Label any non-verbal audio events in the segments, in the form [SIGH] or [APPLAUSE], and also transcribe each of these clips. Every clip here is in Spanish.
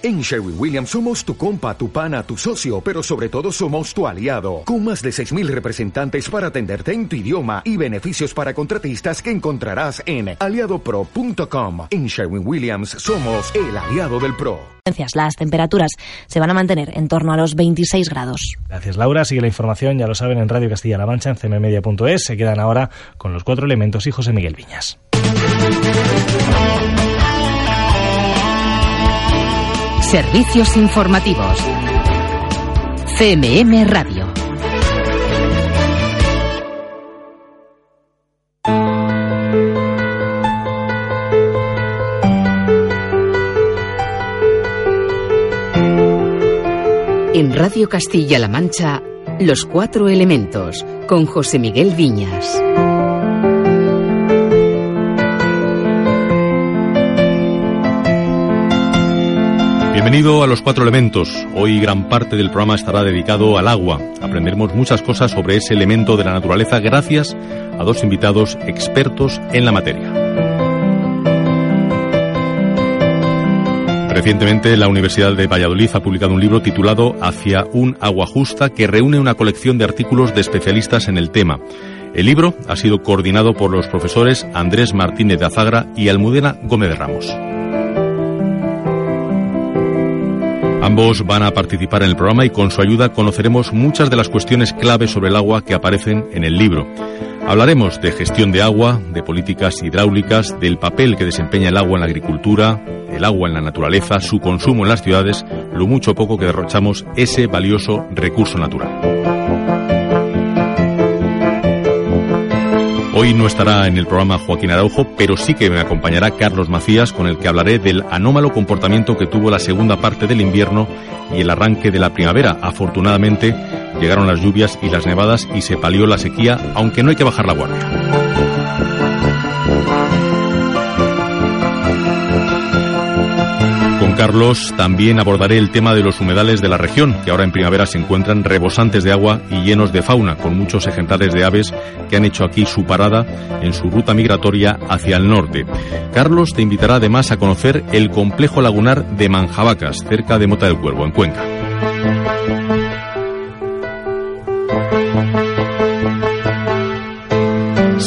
En Sherwin Williams somos tu compa, tu pana, tu socio, pero sobre todo somos tu aliado, con más de 6.000 representantes para atenderte en tu idioma y beneficios para contratistas que encontrarás en aliadopro.com. En Sherwin Williams somos el aliado del PRO. Las temperaturas se van a mantener en torno a los 26 grados. Gracias Laura, sigue la información, ya lo saben en Radio Castilla-La Mancha, en cmmedia.es. Se quedan ahora con los cuatro elementos y José Miguel Viñas. Servicios informativos. CMM Radio. En Radio Castilla-La Mancha, Los Cuatro Elementos, con José Miguel Viñas. Bienvenido a los cuatro elementos. Hoy gran parte del programa estará dedicado al agua. Aprenderemos muchas cosas sobre ese elemento de la naturaleza gracias a dos invitados expertos en la materia. Recientemente la Universidad de Valladolid ha publicado un libro titulado Hacia un agua justa que reúne una colección de artículos de especialistas en el tema. El libro ha sido coordinado por los profesores Andrés Martínez de Azagra y Almudena Gómez de Ramos. Ambos van a participar en el programa y con su ayuda conoceremos muchas de las cuestiones clave sobre el agua que aparecen en el libro. Hablaremos de gestión de agua, de políticas hidráulicas, del papel que desempeña el agua en la agricultura, el agua en la naturaleza, su consumo en las ciudades, lo mucho o poco que derrochamos ese valioso recurso natural. Hoy no estará en el programa Joaquín Araujo, pero sí que me acompañará Carlos Macías, con el que hablaré del anómalo comportamiento que tuvo la segunda parte del invierno y el arranque de la primavera. Afortunadamente llegaron las lluvias y las nevadas y se palió la sequía, aunque no hay que bajar la guardia. Carlos también abordaré el tema de los humedales de la región, que ahora en primavera se encuentran rebosantes de agua y llenos de fauna, con muchos ejemplares de aves que han hecho aquí su parada en su ruta migratoria hacia el norte. Carlos te invitará además a conocer el complejo lagunar de Manjabacas, cerca de Mota del Cuervo, en Cuenca.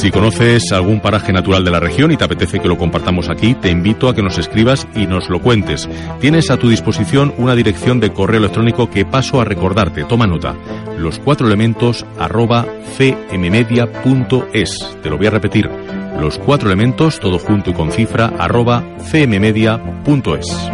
Si conoces algún paraje natural de la región y te apetece que lo compartamos aquí, te invito a que nos escribas y nos lo cuentes. Tienes a tu disposición una dirección de correo electrónico que paso a recordarte. Toma nota. Los cuatro elementos arroba cmmedia.es. Te lo voy a repetir. Los cuatro elementos, todo junto y con cifra, arroba cmmedia.es.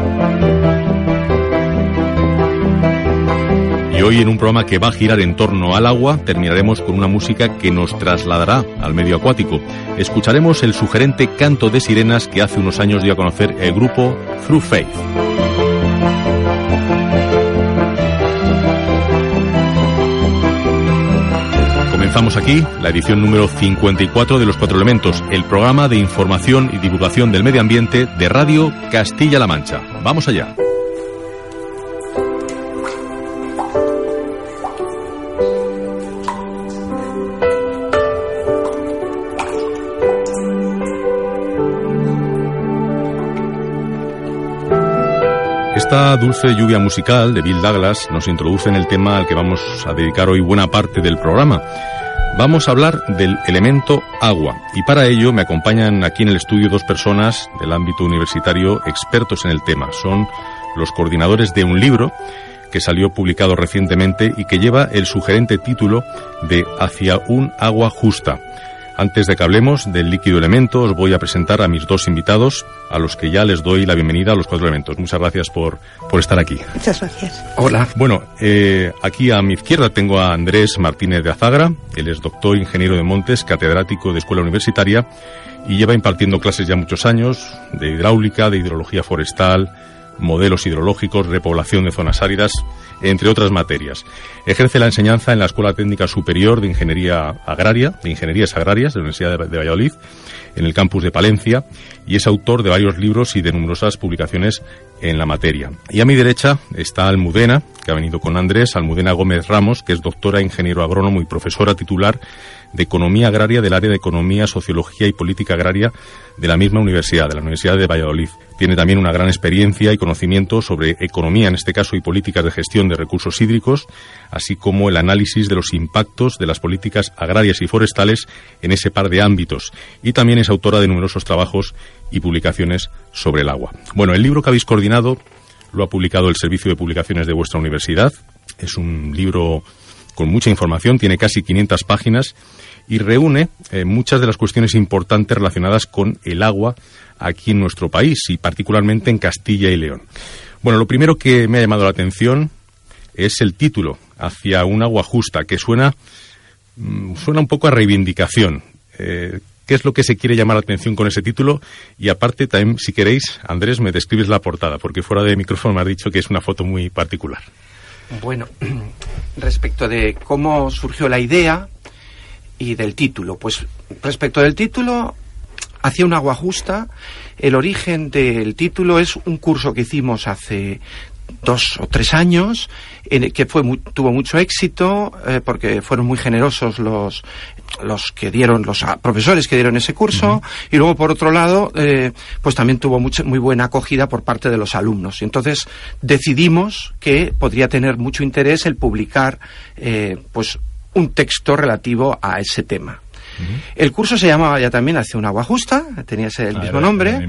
Y hoy en un programa que va a girar en torno al agua, terminaremos con una música que nos trasladará al medio acuático. Escucharemos el sugerente canto de sirenas que hace unos años dio a conocer el grupo Through Faith. Comenzamos aquí la edición número 54 de Los Cuatro Elementos, el programa de información y divulgación del medio ambiente de Radio Castilla-La Mancha. Vamos allá. Esta dulce lluvia musical de Bill Douglas nos introduce en el tema al que vamos a dedicar hoy buena parte del programa. Vamos a hablar del elemento agua y para ello me acompañan aquí en el estudio dos personas del ámbito universitario expertos en el tema. Son los coordinadores de un libro que salió publicado recientemente y que lleva el sugerente título de Hacia un agua justa. Antes de que hablemos del líquido elemento, os voy a presentar a mis dos invitados, a los que ya les doy la bienvenida a los cuatro elementos. Muchas gracias por, por estar aquí. Muchas gracias. Hola. Bueno, eh, aquí a mi izquierda tengo a Andrés Martínez de Azagra. Él es doctor ingeniero de montes, catedrático de escuela universitaria y lleva impartiendo clases ya muchos años de hidráulica, de hidrología forestal, modelos hidrológicos, repoblación de zonas áridas, entre otras materias. Ejerce la enseñanza en la Escuela Técnica Superior de Ingeniería Agraria, de Ingenierías Agrarias de la Universidad de Valladolid, en el campus de Palencia, y es autor de varios libros y de numerosas publicaciones en la materia. Y a mi derecha está Almudena, que ha venido con Andrés, Almudena Gómez Ramos, que es doctora, ingeniero agrónomo y profesora titular de Economía Agraria del área de Economía, Sociología y Política Agraria de la misma universidad, de la Universidad de Valladolid. Tiene también una gran experiencia y conocimiento sobre economía, en este caso, y políticas de gestión de recursos hídricos, así como el análisis de los impactos de las políticas agrarias y forestales en ese par de ámbitos. Y también es autora de numerosos trabajos y publicaciones sobre el agua. Bueno, el libro que habéis coordinado lo ha publicado el Servicio de Publicaciones de vuestra universidad. Es un libro con mucha información, tiene casi 500 páginas y reúne eh, muchas de las cuestiones importantes relacionadas con el agua aquí en nuestro país y particularmente en Castilla y León. Bueno, lo primero que me ha llamado la atención es el título, Hacia un agua justa, que suena, mm, suena un poco a reivindicación. Eh, ¿Qué es lo que se quiere llamar la atención con ese título? Y aparte, también, si queréis, Andrés, me describes la portada, porque fuera de micrófono me has dicho que es una foto muy particular. Bueno, [CLEARS THROAT] respecto de cómo surgió la idea y del título, pues respecto del título, hacia un agua justa, el origen del título es un curso que hicimos hace dos o tres años, en que fue tuvo mucho éxito eh, porque fueron muy generosos los los que dieron los profesores que dieron ese curso. Y luego por otro lado eh, pues también tuvo mucha, muy buena acogida por parte de los alumnos. Y entonces decidimos que podría tener mucho interés el publicar eh, pues un texto relativo a ese tema el curso se llamaba ya también Hacia un agua justa, tenía ese, el ah, mismo nombre.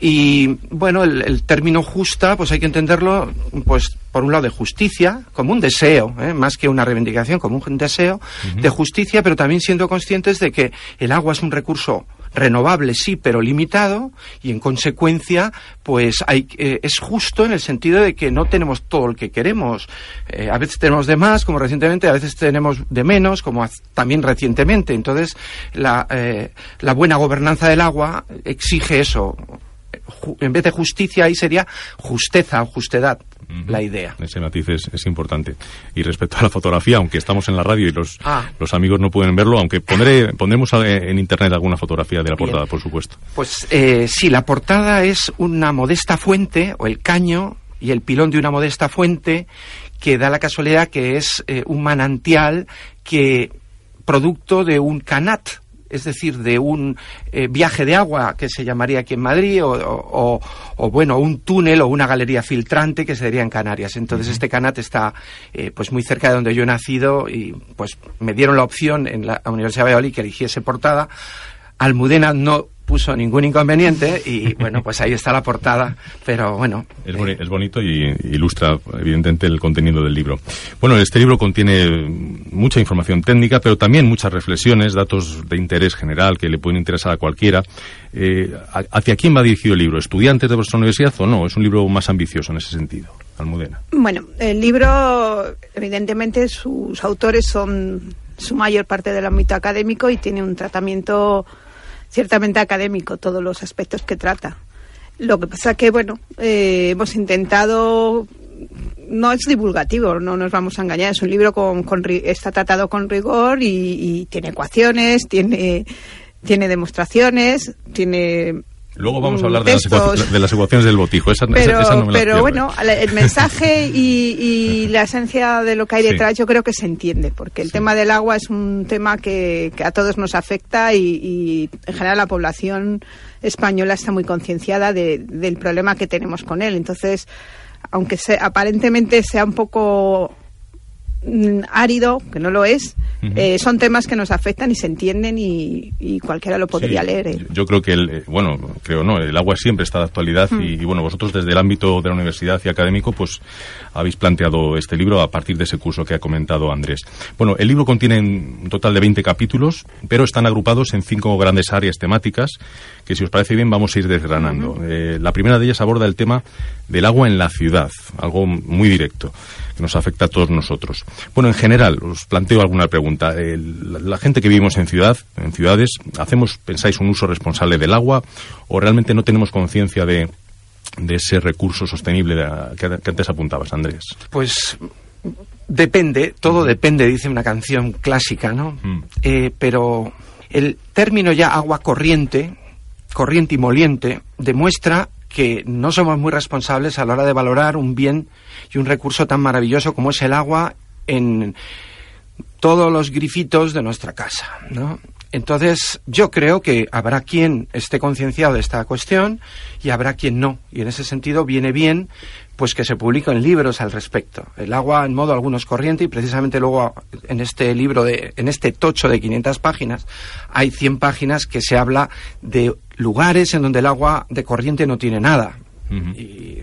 Y bueno, el, término justa, pues hay que entenderlo, pues por un lado de justicia, como un deseo, ¿eh? más que una reivindicación, como un deseo de justicia, pero también siendo conscientes de que el agua es un recurso renovable sí, pero limitado y en consecuencia pues hay, eh, es justo en el sentido de que no tenemos todo el que queremos. Eh, a veces tenemos de más, como recientemente, a veces tenemos de menos, como también recientemente. Entonces eh, la buena gobernanza del agua exige eso. En vez de justicia ahí sería justeza o justedad la idea. Ese matiz es, importante. Y respecto a la fotografía, aunque estamos en la radio y los, ah. los amigos no pueden verlo, aunque pondré, pondremos en internet alguna fotografía de la portada, por supuesto. Pues eh, sí, la portada es una modesta fuente, o el caño y el pilón de una modesta fuente, que da la casualidad que es eh, un manantial que producto de un canat, es decir, de un eh, viaje de agua que se llamaría aquí en Madrid, o, bueno, un túnel o una galería filtrante que sería en Canarias. Entonces este canat está eh, pues muy cerca de donde yo he nacido y pues me dieron la opción en la Universidad de Valladolid que eligiese portada. Almudena no puso ningún inconveniente y bueno, pues ahí está la portada, pero bueno. Es, bonito y ilustra evidentemente el contenido del libro. Bueno, este libro contiene mucha información técnica, pero también muchas reflexiones, datos de interés general que le pueden interesar a cualquiera. Eh, ¿Hacia quién va dirigido el libro? ¿Estudiantes de vuestra universidad o no? Es un libro más ambicioso en ese sentido. Almudena. Bueno, el libro, evidentemente, sus autores son su mayor parte del ámbito académico y tiene un tratamiento ciertamente académico todos los aspectos que trata. Lo que pasa que, bueno, eh, hemos intentado no es divulgativo, no nos vamos a engañar. Es un libro con, está tratado con rigor y, tiene ecuaciones, tiene, tiene demostraciones, tiene Luego vamos a hablar de las, ecuaciones del botijo. Esa, pero, pero bueno, el mensaje y, [LAUGHS] la esencia de lo que hay detrás yo creo que se entiende, porque el tema del agua es un tema que, a todos nos afecta y, en general la población española está muy concienciada del problema que tenemos con él. Entonces, aunque aparentemente sea un poco Mm, árido, que no lo es, eh, son temas que nos afectan y se entienden y, cualquiera lo podría leer. ¿eh? Yo creo que, el, eh, bueno, creo no, el agua siempre está de actualidad mm. y, bueno, vosotros desde el ámbito de la universidad y académico, pues habéis planteado este libro a partir de ese curso que ha comentado Andrés. Bueno, el libro contiene un total de 20 capítulos, pero están agrupados en cinco grandes áreas temáticas que, si os parece bien, vamos a ir desgranando. la primera de ellas aborda el tema del agua en la ciudad, algo muy directo que nos afecta a todos nosotros. Bueno, en general, os planteo alguna pregunta. la, gente que vivimos en ciudad, en ciudades, ¿hacemos, pensáis, un uso responsable del agua o realmente no tenemos conciencia de, ese recurso sostenible que, antes apuntabas, Andrés? Pues depende, todo depende, dice una canción clásica, ¿no? Mm. Eh, pero el término ya agua corriente, corriente y moliente, demuestra que no somos muy responsables a la hora de valorar un bien y un recurso tan maravilloso como es el agua en todos los grifitos de nuestra casa, ¿no? Entonces, yo creo que habrá quien esté concienciado de esta cuestión y habrá quien no. Y en ese sentido viene bien pues que se publiquen libros al respecto. El agua en modo algunos corriente y precisamente luego en este libro de en este tocho de 500 páginas hay 100 páginas que se habla de lugares en donde el agua de corriente no tiene nada. Y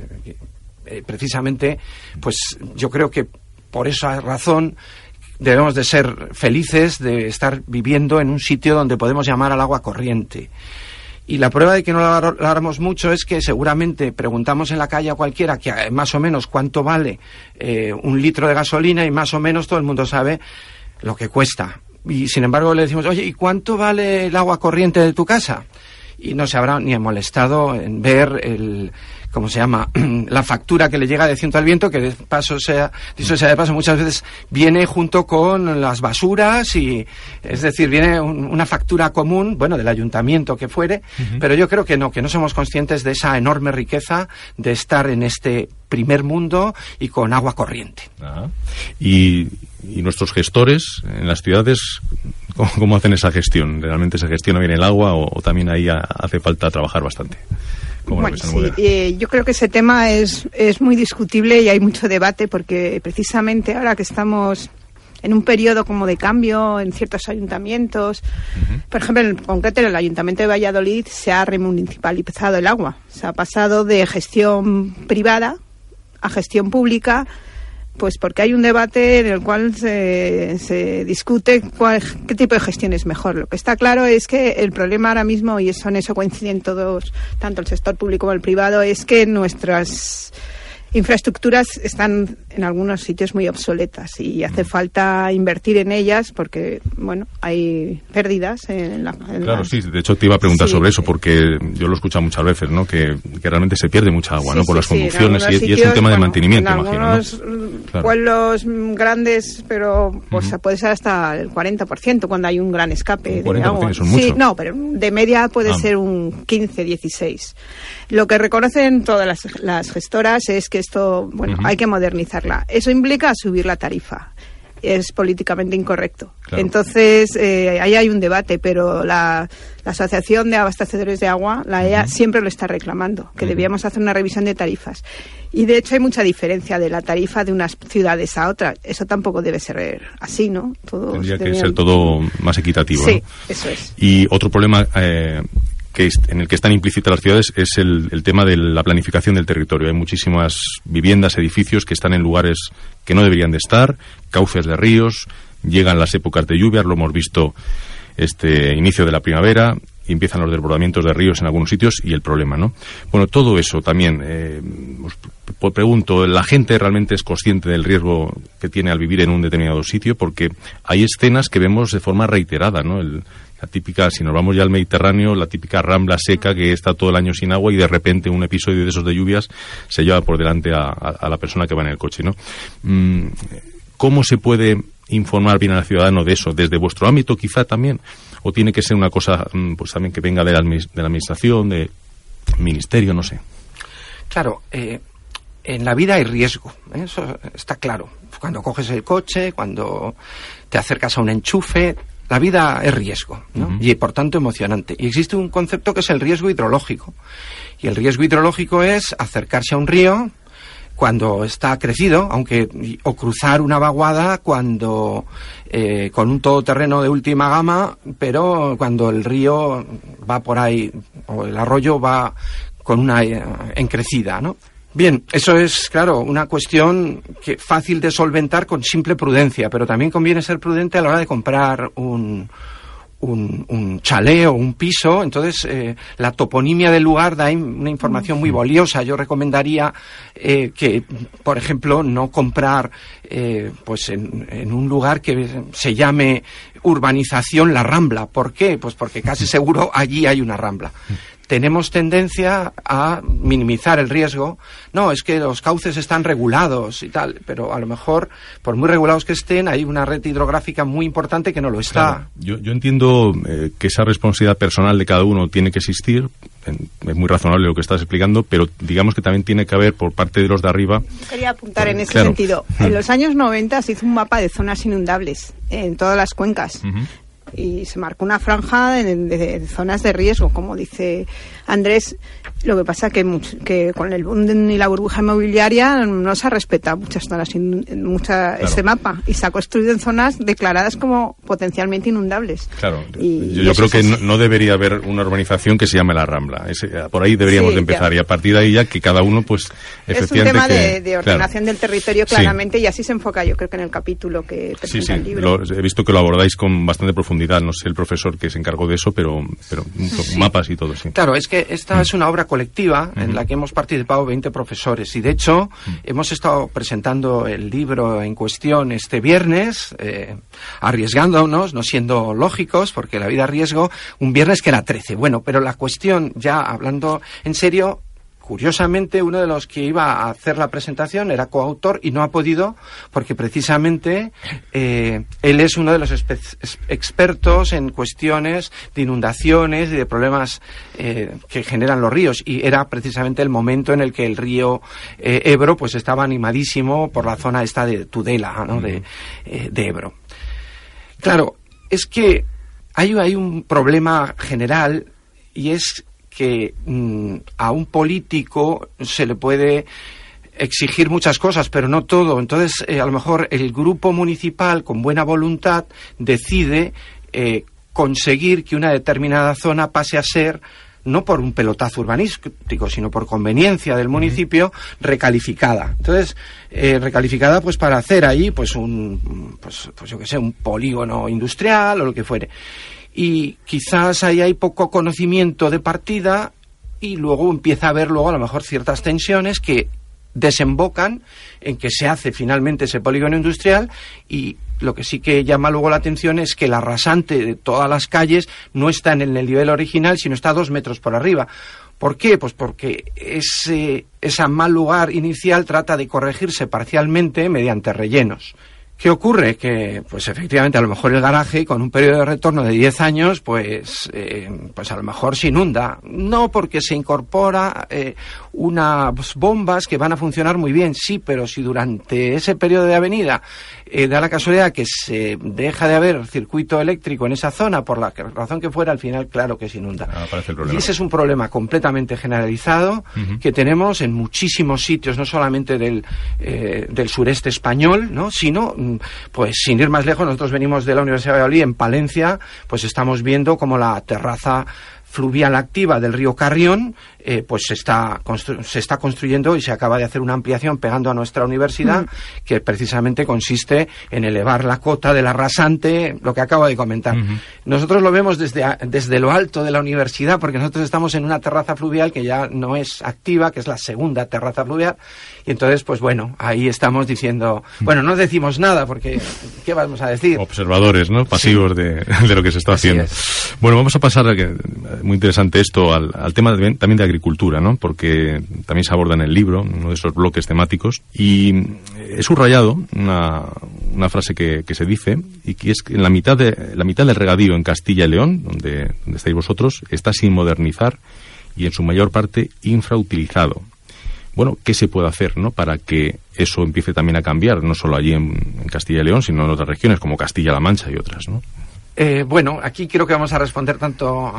eh, precisamente pues yo creo que por esa razón debemos de ser felices de estar viviendo en un sitio donde podemos llamar al agua corriente. Y la prueba de que no la hablamos mucho es que seguramente preguntamos en la calle a cualquiera que eh, más o menos cuánto vale eh, un litro de gasolina y más o menos todo el mundo sabe lo que cuesta. Y sin embargo le decimos, oye, ¿y cuánto vale el agua corriente de tu casa? Y no se habrá ni molestado en ver el, ¿cómo se llama? [CLEARS THROAT] la factura que le llega de ciento al viento, que de paso sea, dicho sea de paso, muchas veces viene junto con las basuras y, es decir, viene una factura común, bueno, del ayuntamiento que fuere, pero yo creo que no, que no somos conscientes de esa enorme riqueza de estar en este primer mundo y con agua corriente. Y, nuestros gestores en las ciudades, ¿cómo, hacen esa gestión? ¿Realmente se gestiona bien el agua o también ahí hace falta trabajar bastante? Bueno, sí, eh, yo creo que ese tema es, es muy discutible y hay mucho debate porque precisamente ahora que estamos en un periodo como de cambio en ciertos ayuntamientos. Por ejemplo, en concreto en el Ayuntamiento de Valladolid se ha remunicipalizado el agua. Se ha pasado de gestión privada a gestión pública pues porque hay un debate en el cual se, se discute cuál, qué tipo de gestión es mejor. Lo que está claro es que el problema ahora mismo, y eso en eso coinciden todos, tanto el sector público como el privado, es que nuestras infraestructuras están en algunos sitios muy obsoletas y hace falta invertir en ellas porque, bueno, hay pérdidas en la... claro, sí, de hecho te iba a preguntar sobre eso porque yo lo he escuchado muchas veces, ¿no? Que, realmente se pierde mucha agua, ¿no? Por las conducciones y, es un tema de mantenimiento, en imagino, algunos pueblos grandes, pero pues puede ser hasta el 40% cuando hay un gran escape de agua. Sí, no, pero de media puede ah. ser un 15, 16. Lo que reconocen todas las, las gestoras es que esto, bueno, hay que modernizarla. Eso implica subir la tarifa es políticamente incorrecto. Entonces, eh, ahí hay un debate, pero la, Asociación de Abastecedores de Agua, la EA, siempre lo está reclamando, que debíamos hacer una revisión de tarifas. Y de hecho hay mucha diferencia de la tarifa de unas ciudades a otras. Eso tampoco debe ser así, ¿no? Tendría que ser todo más equitativo. Sí, eso es. Y otro problema eh, que en el que están implícitas las ciudades es el, el, tema de la planificación del territorio. Hay muchísimas viviendas, edificios que están en lugares que no deberían de estar, cauces de ríos, llegan las épocas de lluvias, lo hemos visto este inicio de la primavera, empiezan los desbordamientos de ríos en algunos sitios y el problema, ¿no? Bueno, todo eso también, eh, os pregunto, ¿la gente realmente es consciente del riesgo que tiene al vivir en un determinado sitio? Porque hay escenas que vemos de forma reiterada, ¿no? El, la típica, si nos vamos ya al Mediterráneo, la típica rambla seca que está todo el año sin agua y de repente un episodio de esos de lluvias se lleva por delante a, la persona que va en el coche, ¿no? Mm, ¿Cómo se puede informar bien al ciudadano de eso? ¿Desde vuestro ámbito quizá también? ¿O tiene que ser una cosa mm, pues también que venga de la, de la administración, del ministerio, no sé? Claro, eh, en la vida hay riesgo, ¿eh? eso está claro. Cuando coges el coche, cuando te acercas a un enchufe, la vida es riesgo y por tanto emocionante. Y existe un concepto que es el riesgo hidrológico. Y el riesgo hidrológico es acercarse a un río cuando está crecido, aunque o cruzar una vaguada cuando eh, con un todoterreno de última gama, pero cuando el río va por ahí o el arroyo va con una eh, encrecida, ¿no? Bien, eso es, claro, una cuestión que fácil de solventar con simple prudencia, pero también conviene ser prudente a la hora de comprar un, un, un chalet o un piso. Entonces, eh, la toponimia del lugar da una información muy valiosa. Yo recomendaría eh, que, por ejemplo, no comprar eh, pues en, en, un lugar que se llame urbanización La Rambla. ¿Por qué? Pues porque casi seguro allí hay una rambla. Tenemos tendencia a minimizar el riesgo. No, es que los cauces están regulados y tal, pero a lo mejor, por muy regulados que estén, hay una red hidrográfica muy importante que no lo está. Yo, yo, entiendo eh, que esa responsabilidad personal de cada uno tiene que existir, es muy razonable lo que estás explicando, pero digamos que también tiene que haber por parte de los de arriba. quería apuntar en ese sentido. En los años 90 se hizo un mapa de zonas inundables en todas las cuencas y se marcó una franja de, zonas de riesgo, como dice Andrés. Lo que pasa que, que con el boom y la burbuja inmobiliaria no se ha respetado muchas zonas, mucha, ese mapa y se ha construido en zonas declaradas como potencialmente inundables. Claro, yo, creo que no, debería haber una urbanización que se llame La Rambla. por ahí deberíamos de empezar y a partir de ahí ya que cada uno, pues, efectivamente... Es un tema de, ordenación del territorio claramente y así se enfoca yo creo que en el capítulo que presenta el libro. he visto que lo abordáis con bastante profundidad, no sé el profesor que se encargó de eso, pero, pero mapas y todo, sí. Claro, es que esta es una obra colectiva en la que hemos participado 20 profesores. Y de hecho hemos estado presentando el libro en cuestión este viernes, eh, arriesgándonos, no siendo lógicos, porque la vida a riesgo, un viernes que era 13. Bueno, pero la cuestión, ya hablando en serio, Curiosamente, uno de los que iba a hacer la presentación era coautor y no ha podido porque precisamente eh, él es uno de los expertos en cuestiones de inundaciones y de problemas eh, que generan los ríos y era precisamente el momento en el que el río eh, Ebro pues estaba animadísimo por la zona esta de Tudela, ¿no? de, de Ebro. Claro, es que hay, hay un problema general y es que mm, a un político se le puede exigir muchas cosas, pero no todo. Entonces, eh, a lo mejor el grupo municipal, con buena voluntad, decide eh, conseguir que una determinada zona pase a ser no por un pelotazo urbanístico, sino por conveniencia del municipio, recalificada. Entonces, eh, recalificada pues para hacer ahí pues un, pues, pues yo que sé, un polígono industrial o lo que fuere y quizás ahí hay poco conocimiento de partida y luego empieza a haber luego a lo mejor ciertas tensiones que desembocan en que se hace finalmente ese polígono industrial y lo que sí que llama luego la atención es que la rasante de todas las calles no está en el nivel original, sino está dos metros por arriba. ¿Por qué? Pues porque ese, ese mal lugar inicial trata de corregirse parcialmente mediante rellenos. ¿Qué ocurre? Que, pues efectivamente, a lo mejor el garaje, con un periodo de retorno de 10 años, pues, eh, pues a lo mejor se inunda. No porque se incorpora eh, unas bombas que van a funcionar muy bien, sí, pero si durante ese periodo de avenida eh, da la casualidad que se deja de haber circuito eléctrico en esa zona, por la razón que fuera, al final, claro que se inunda. Ah, y ese es un problema completamente generalizado que tenemos en muchísimos sitios, no solamente del, eh, del sureste español, ¿no? sino, mm, pues sin ir más lejos, nosotros venimos de la Universidad de Valladolid, en Palencia, pues estamos viendo como la terraza fluvial activa del río Carrión eh, pues se está, se está construyendo y se acaba de hacer una ampliación pegando a nuestra universidad mm. que precisamente consiste en elevar la cota de la rasante, lo que acabo de comentar. Nosotros lo vemos desde, desde lo alto de la universidad porque nosotros estamos en una terraza fluvial que ya no es activa, que es la segunda terraza fluvial y entonces pues bueno, ahí estamos diciendo, bueno, no decimos nada porque ¿qué vamos a decir? Observadores, ¿no? Pasivos de, de, lo que se está haciendo. Bueno, vamos a pasar, a que, muy interesante esto, al, al tema también de agricultura, ¿no? Porque también se aborda en el libro, uno de esos bloques temáticos. Y he subrayado una, una frase que, que, se dice, y que es que en la mitad, de, la mitad del regadío en Castilla y León, donde, donde estáis vosotros, está sin modernizar y en su mayor parte infrautilizado. Bueno, ¿qué se puede hacer ¿no? para que eso empiece también a cambiar, no solo allí en, en Castilla y León, sino en otras regiones como Castilla-La Mancha y otras? ¿no? Eh, bueno, aquí creo que vamos a responder tanto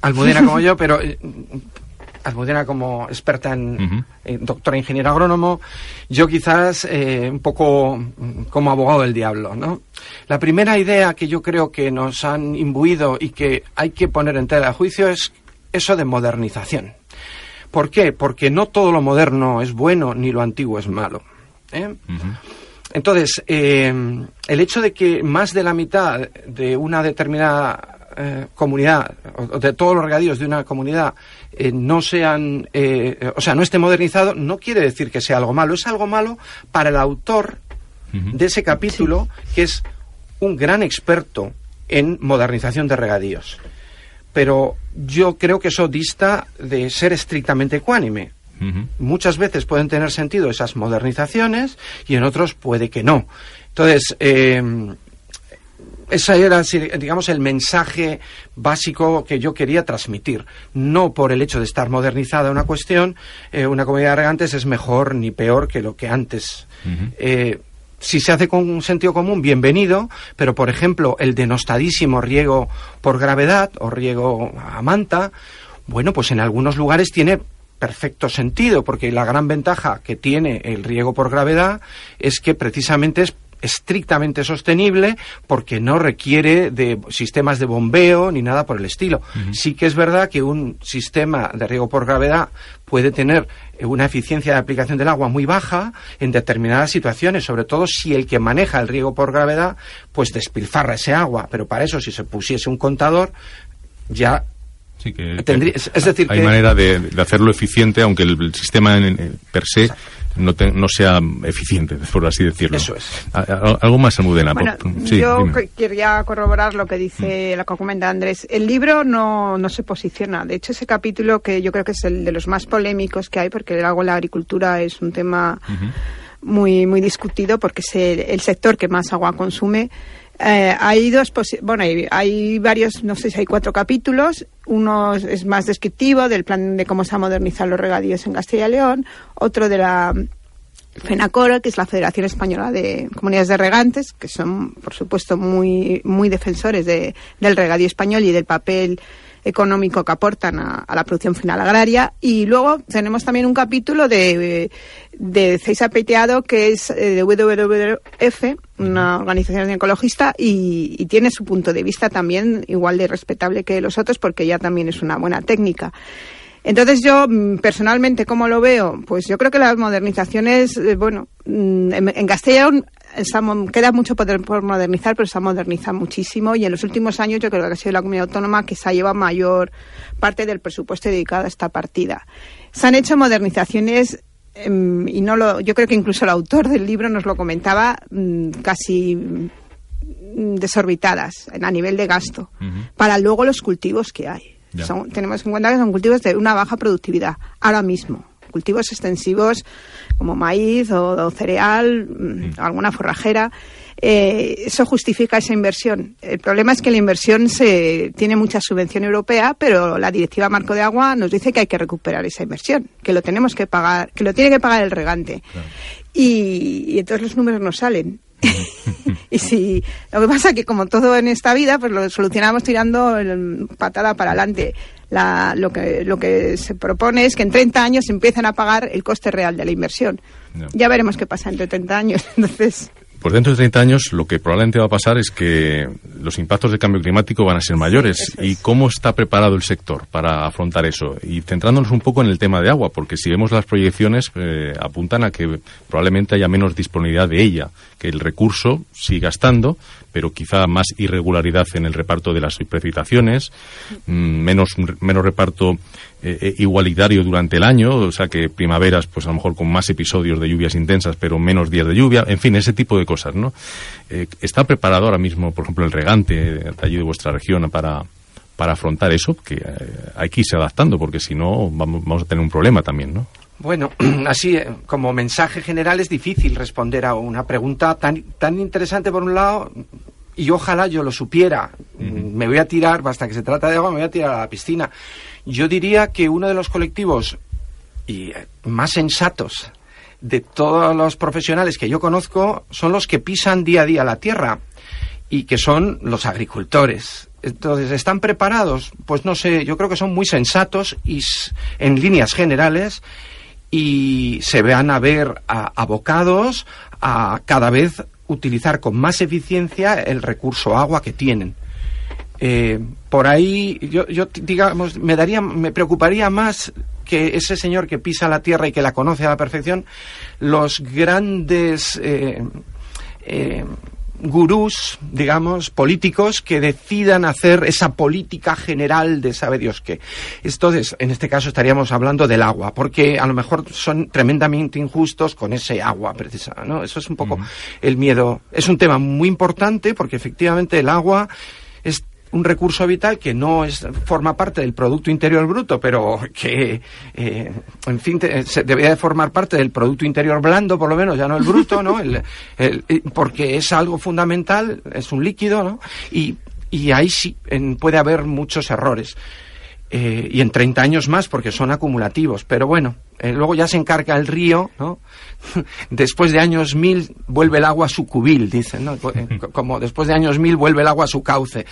Almudena como [LAUGHS] yo, pero eh, Almudena como experta en, doctora ingeniero agrónomo, yo quizás eh, un poco como abogado del diablo, ¿no? La primera idea que yo creo que nos han imbuido y que hay que poner en tela de juicio es eso de modernización. ¿Por qué? Porque no todo lo moderno es bueno ni lo antiguo es malo. ¿eh? Entonces, eh, el hecho de que más de la mitad de una determinada eh, comunidad, o de todos los regadíos de una comunidad, eh, no sean, eh, o sea, no esté modernizado, no quiere decir que sea algo malo. Es algo malo para el autor de ese capítulo, que es un gran experto en modernización de regadíos. pero yo creo que eso dista de ser estrictamente ecuánime. Muchas veces pueden tener sentido esas modernizaciones y en otros puede que no. Entonces, eh, ese era, digamos, el mensaje básico que yo quería transmitir. No por el hecho de estar modernizada una cuestión, eh, una comedia de es mejor ni peor que lo que antes. Eh, si se hace con un sentido común, bienvenido, pero por ejemplo, el denostadísimo riego por gravedad o riego a manta, bueno, pues en algunos lugares tiene perfecto sentido, porque la gran ventaja que tiene el riego por gravedad es que precisamente es estrictamente sostenible porque no requiere de sistemas de bombeo ni nada por el estilo. Sí que es verdad que un sistema de riego por gravedad puede tener una eficiencia de aplicación del agua muy baja en determinadas situaciones, sobre todo si el que maneja el riego por gravedad pues despilfarra ese agua, pero para eso si se pusiese un contador ya Sí, que, es decir, hay manera de, hacerlo eficiente, aunque el, sistema en, per se no, no sea eficiente, por así decirlo. Eso es. algo más, Almudena. Bueno, yo quería corroborar lo que dice mm. la comenta Andrés. El libro no, no se posiciona. De hecho, ese capítulo que yo creo que es el de los más polémicos que hay, porque el agua en la agricultura es un tema muy, muy discutido, porque es el sector que más agua consume. Eh, hay dos, bueno, hay, varios, no sé si hay cuatro capítulos. Uno es más descriptivo del plan de cómo se ha modernizado los regadíos en Castilla y León, otro de la FENACORA, que es la Federación Española de Comunidades de Regantes, que son, por supuesto, muy, muy defensores de, del regadío español y del papel económico que aportan a, la producción final agraria. Y luego tenemos también un capítulo de, de Ceisa Peteado, que es eh, de WWF, una organización ecologista, y, y, tiene su punto de vista también igual de respetable que los otros, porque ya también es una buena técnica. Entonces yo mm, personalmente, ¿cómo lo veo? Pues yo creo que las modernizaciones, eh, bueno, mm, en, en Castellón queda mucho por, modernizar, pero se ha modernizado muchísimo y en los últimos años yo creo que ha sido la comunidad autónoma que se ha llevado mayor parte del presupuesto dedicado a esta partida. Se han hecho modernizaciones em, y no lo, yo creo que incluso el autor del libro nos lo comentaba mm, casi mm, desorbitadas a nivel de gasto para luego los cultivos que hay. tenemos en cuenta que son cultivos de una baja productividad ahora mismo cultivos extensivos como maíz o, cereal, mm, alguna forrajera. Eh, eso justifica esa inversión. El problema es que la inversión se tiene mucha subvención europea, pero la Directiva Marco de Agua nos dice que hay que recuperar esa inversión, que lo tenemos que pagar, que lo tiene que pagar el regante. Y, y, entonces los números no salen. [LAUGHS] y si lo que pasa es que como todo en esta vida, pues lo solucionamos tirando patada para adelante lo, que, lo que se propone es que en 30 años empiecen a pagar el coste real de la inversión. Ya veremos qué pasa entre 30 años. [LAUGHS] Entonces. Pues dentro de 30 años lo que probablemente va a pasar es que los impactos del cambio climático van a ser mayores. ¿Y cómo está preparado el sector para afrontar eso? Y centrándonos un poco en el tema de agua, porque si vemos las proyecciones eh, apuntan a que probablemente haya menos disponibilidad de ella, que el recurso siga estando, pero quizá más irregularidad en el reparto de las precipitaciones, mm, menos, menos reparto eh, eh, igualitario durante el año, o sea que primaveras, pues a lo mejor con más episodios de lluvias intensas, pero menos días de lluvia, en fin, ese tipo de cosas, ¿no? Eh, ¿Está preparado ahora mismo, por ejemplo, el regante de allí de vuestra región para, para afrontar eso? Que hay que irse adaptando, porque si no, vamos, vamos a tener un problema también, ¿no? Bueno, [CLEARS THROAT] así como mensaje general es difícil responder a una pregunta tan, tan interesante por un lado y ojalá yo lo supiera. Me voy a tirar, basta que se trata de agua, me voy a tirar a la piscina. Yo diría que uno de los colectivos y eh, más sensatos de todos los profesionales que yo conozco son los que pisan día a día la tierra y que son los agricultores. Entonces, ¿están preparados? Pues no sé, yo creo que son muy sensatos y en líneas generales y se vean a ver abocados a cada vez utilizar con más eficiencia el recurso agua que tienen. Eh, por ahí, yo, yo, digamos, me daría, me preocuparía más que ese señor que pisa la tierra y que la conoce a la perfección, los grandes eh, eh, gurús, digamos, políticos que decidan hacer esa política general de sabe Dios qué. Entonces, en este caso estaríamos hablando del agua, porque a lo mejor son tremendamente injustos con ese agua precisa, ¿no? Eso es un poco el miedo. Es un tema muy importante porque efectivamente el agua un recurso vital que no es forma parte del Producto Interior Bruto, pero que, eh, en fin, se debería de formar parte del Producto Interior Blando, por lo menos, ya no el bruto, ¿no? El, porque es algo fundamental, es un líquido, ¿no? Y, y ahí sí puede haber muchos errores. Eh, y en 30 años más porque son acumulativos. Pero bueno, eh, luego ya se encarga el río, ¿no? [LAUGHS] después de años mil vuelve el agua a su cubil, dicen, ¿no? Como después de años mil vuelve el agua a su cauce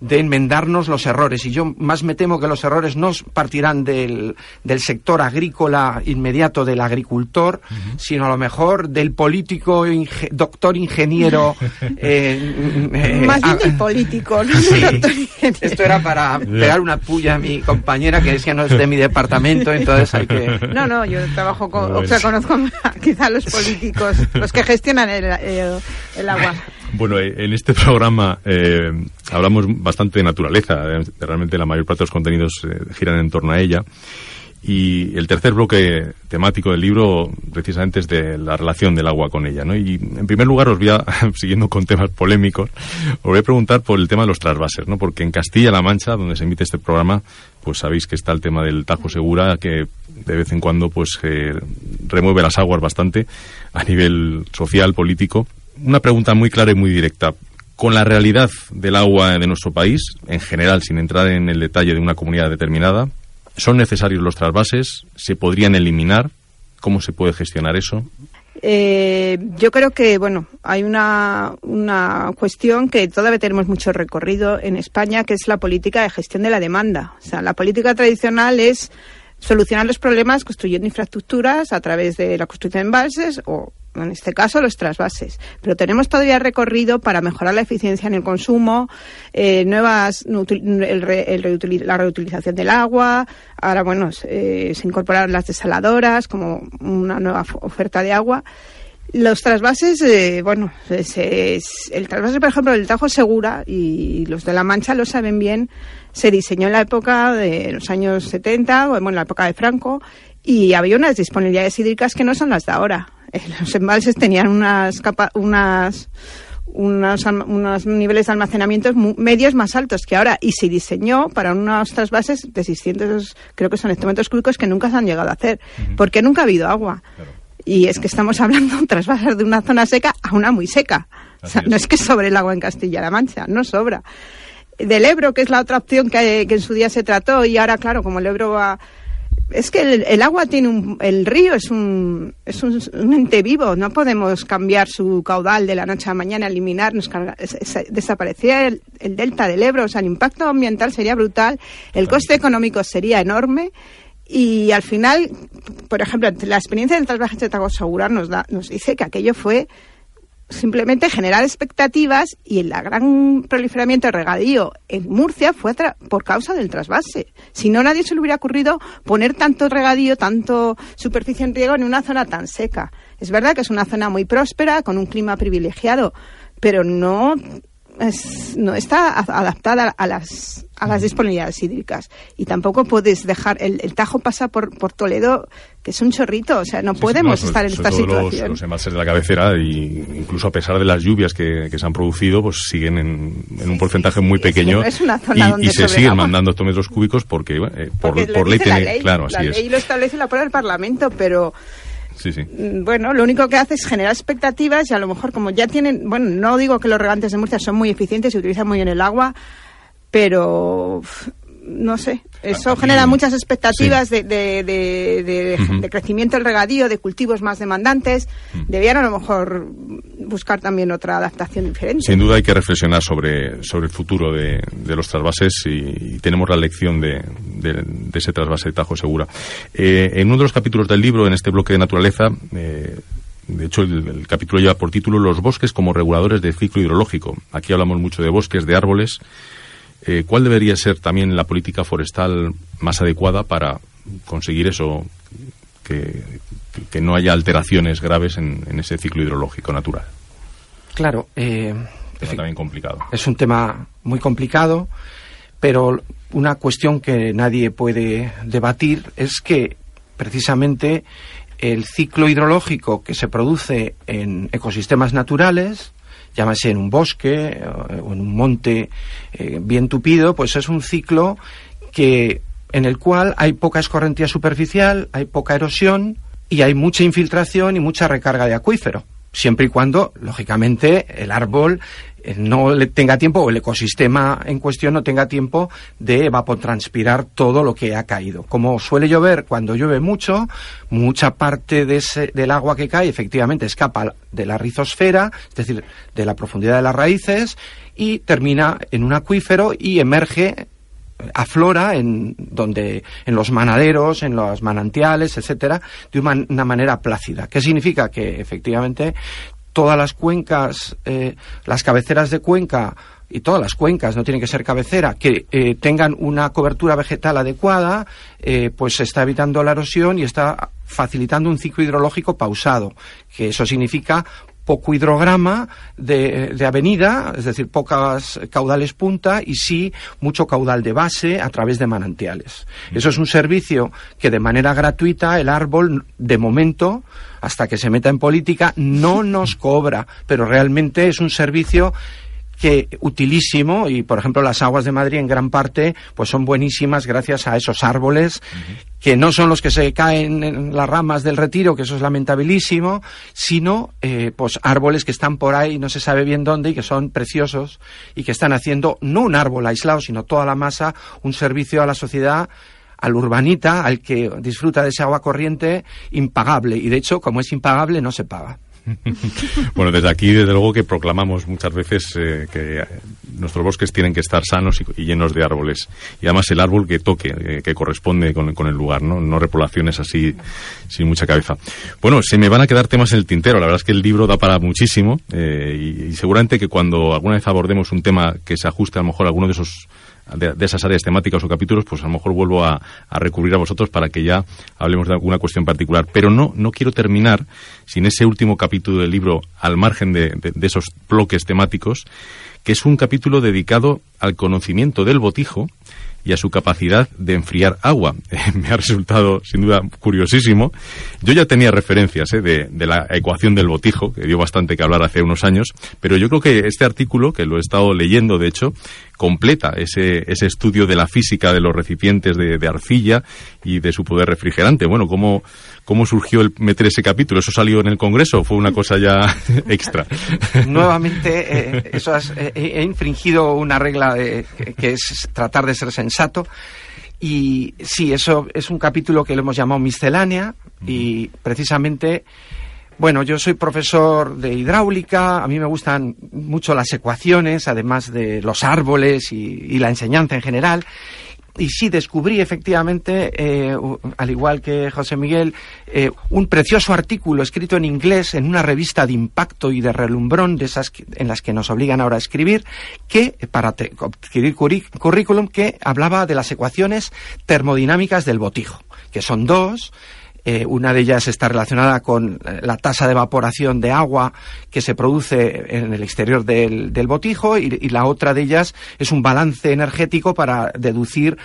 de enmendarnos los errores. Y yo más me temo que los errores no partirán del, del sector agrícola inmediato del agricultor, sino a lo mejor del político, doctor ingeniero. [LAUGHS] Eh, eh, más bien del político, no [LAUGHS] doctor ingeniero. Esto era para pegar una puya a mi compañera que decía no es de mi departamento, entonces hay que. [LAUGHS] No, no, yo trabajo con, o sea, conozco quizá los políticos, los que gestionan el, el agua. Bueno, eh, en este [LAUGHS] programa eh, hablamos bastante de naturaleza, realmente la mayor parte de los contenidos eh, giran en torno a ella. Y el tercer bloque temático del libro precisamente es de la relación del agua con ella. ¿no? Y en primer lugar os voy a, [LAUGHS] siguiendo con temas polémicos, os voy a preguntar por el tema de los trasvases, ¿no? porque en Castilla-La Mancha, donde se emite este programa, pues sabéis que está el tema del Tajo Segura, que de vez en cuando pues remueve las aguas bastante a nivel social, político una pregunta muy clara y muy directa. Con la realidad del agua de nuestro país, en general, sin entrar en el detalle de una comunidad determinada, ¿son necesarios los trasvases? ¿Se podrían eliminar? ¿Cómo se puede gestionar eso? Eh, yo creo que, bueno, hay una, una cuestión que todavía tenemos mucho recorrido en España, que es la política de gestión de la demanda. O sea, la política tradicional es solucionar los problemas construyendo infraestructuras a través de la construcción de embalses o en este caso los trasvases. Pero tenemos todavía recorrido para mejorar la eficiencia en el consumo, eh, nuevas, la reutilización del agua, ahora bueno, se, se incorporan las desaladoras como una nueva oferta de agua. Los trasvases, eh, bueno, el trasvase, por ejemplo, del Tajo Segura, y los de La Mancha lo saben bien, se diseñó en la época de los años 70, bueno, en la época de Franco, y había unas disponibilidades hídricas que no son las de ahora. Eh, los embalses tenían unas, unas, unos, niveles de almacenamiento medios más altos que ahora y se diseñó para unos trasvases de 600, creo que son hectómetros cúbicos que nunca se han llegado a hacer, porque nunca ha habido agua. Y es que estamos hablando [LAUGHS] de trasvasar de una zona seca a una muy seca. o sea, no es que sobre el agua en Castilla-La Mancha, no sobra. Del Ebro, que es la otra opción que, en su día se trató, y ahora, claro, como el Ebro va es que el, agua tiene un, el río es un, es un, ente vivo, no podemos cambiar su caudal de la noche a la mañana, eliminarnos, desaparecía el, delta del Ebro, o sea, el impacto ambiental sería brutal, el coste económico sería enorme y al final, por ejemplo, la experiencia del trasvase de Tago Segurar nos, da, nos dice que aquello fue simplemente generar expectativas y el gran proliferamiento de regadío en Murcia fue por causa del trasvase. Si no, nadie se le hubiera ocurrido poner tanto regadío, tanto superficie en riego en una zona tan seca. Es verdad que es una zona muy próspera, con un clima privilegiado, pero no no está adaptada a las, a las disponibilidades hídricas. Y tampoco puedes dejar, el, Tajo pasa por, por Toledo, que es un chorrito, o sea, no podemos estar en esta situación. Los, embalses de la cabecera, y incluso a pesar de las lluvias que, que se han producido, pues siguen en, en un porcentaje muy pequeño. y, se siguen mandando estos metros cúbicos porque, eh, por, por ley tiene, claro, así la ley lo establece la prueba del Parlamento, pero Mm, bueno, lo único que hace es generar expectativas y a lo mejor como ya tienen, bueno, no digo que los regantes de Murcia son muy eficientes y utilizan muy bien el agua, pero no sé, eso genera muchas expectativas de, de, crecimiento del regadío, de cultivos más demandantes. Debían a lo mejor buscar también otra adaptación diferente. Sin duda hay que reflexionar sobre, sobre el futuro de, los trasvases y, tenemos la lección de, ese trasvase de Tajo Segura. Eh, en uno de los capítulos del libro, en este bloque de naturaleza, eh, de hecho, el, el, capítulo lleva por título Los bosques como reguladores del ciclo hidrológico. Aquí hablamos mucho de bosques, de árboles, eh, ¿Cuál debería ser también la política forestal más adecuada para conseguir eso, que, no haya alteraciones graves en, ese ciclo hidrológico natural? Claro. Eh, es también complicado. Es un tema muy complicado, pero una cuestión que nadie puede debatir es que precisamente el ciclo hidrológico que se produce en ecosistemas naturales llámase en un bosque o en un monte bien tupido, pues es un ciclo que en el cual hay poca escorrentía superficial, hay poca erosión y hay mucha infiltración y mucha recarga de acuífero siempre y cuando, lógicamente, el árbol eh, no tenga tiempo o el ecosistema en cuestión no tenga tiempo de evapotranspirar todo lo que ha caído. Como suele llover cuando llueve mucho, mucha parte de ese, del agua que cae efectivamente escapa de la rizosfera, es decir, de la profundidad de las raíces y termina en un acuífero y emerge aflora en donde en los manaderos, en los manantiales, etcétera, de una, manera plácida. ¿Qué significa? Que efectivamente todas las cuencas, eh, las cabeceras de cuenca y todas las cuencas, no tienen que ser cabecera, que eh, tengan una cobertura vegetal adecuada, eh, pues se está evitando la erosión y está facilitando un ciclo hidrológico pausado, que eso significa poco hidrograma de, de, avenida, es decir, pocas caudales punta y sí mucho caudal de base a través de manantiales. Eso es un servicio que de manera gratuita el árbol, de momento, hasta que se meta en política, no nos cobra, pero realmente es un servicio que utilísimo y por ejemplo las aguas de Madrid en gran parte pues son buenísimas gracias a esos árboles que no son los que se caen en las ramas del retiro que eso es lamentabilísimo sino eh, pues árboles que están por ahí no se sabe bien dónde y que son preciosos y que están haciendo no un árbol aislado sino toda la masa un servicio a la sociedad al urbanita, al que disfruta de esa agua corriente, impagable. Y de hecho, como es impagable, no se paga. [LAUGHS] bueno, desde aquí, desde luego que proclamamos muchas veces eh, que nuestros bosques tienen que estar sanos y, llenos de árboles. Y además el árbol que toque, eh, que corresponde con, el lugar, ¿no? No repoblaciones así sin mucha cabeza. Bueno, se me van a quedar temas en el tintero. La verdad es que el libro da para muchísimo eh, y, seguramente que cuando alguna vez abordemos un tema que se ajuste a lo mejor a alguno de esos de, esas áreas temáticas o capítulos, pues a lo mejor vuelvo a, recurrir a vosotros para que ya hablemos de alguna cuestión particular. Pero no, no quiero terminar sin ese último capítulo del libro, al margen de, de esos bloques temáticos, que es un capítulo dedicado al conocimiento del botijo y a su capacidad de enfriar agua. [LAUGHS] me ha resultado sin duda curiosísimo. Yo ya tenía referencias eh, de, la ecuación del botijo, que dio bastante que hablar hace unos años, pero yo creo que este artículo, que lo he estado leyendo de hecho, completa ese, ese estudio de la física de los recipientes de, de arcilla y de su poder refrigerante. Bueno, ¿cómo, ¿Cómo surgió el meter ese capítulo? ¿Eso salió en el Congreso o fue una cosa ya [LAUGHS] extra? [LAUGHS] Nuevamente, eh, eso eh, he infringido una regla de, que es tratar de ser sensato. Y sí, eso es un capítulo que lo hemos llamado miscelánea y precisamente, bueno, yo soy profesor de hidráulica, a mí me gustan mucho las ecuaciones, además de los árboles y la enseñanza en general. Y sí descubrí efectivamente, eh, al igual que José Miguel, eh, un precioso artículo escrito en inglés en una revista de impacto y de relumbrón de esas en las que nos obligan ahora a escribir, que para adquirir currículum que hablaba de las ecuaciones termodinámicas del botijo, que son dos, eh, una de ellas está relacionada con eh, la tasa de evaporación de agua que se produce en el exterior del, botijo y, la otra de ellas es un balance energético para deducir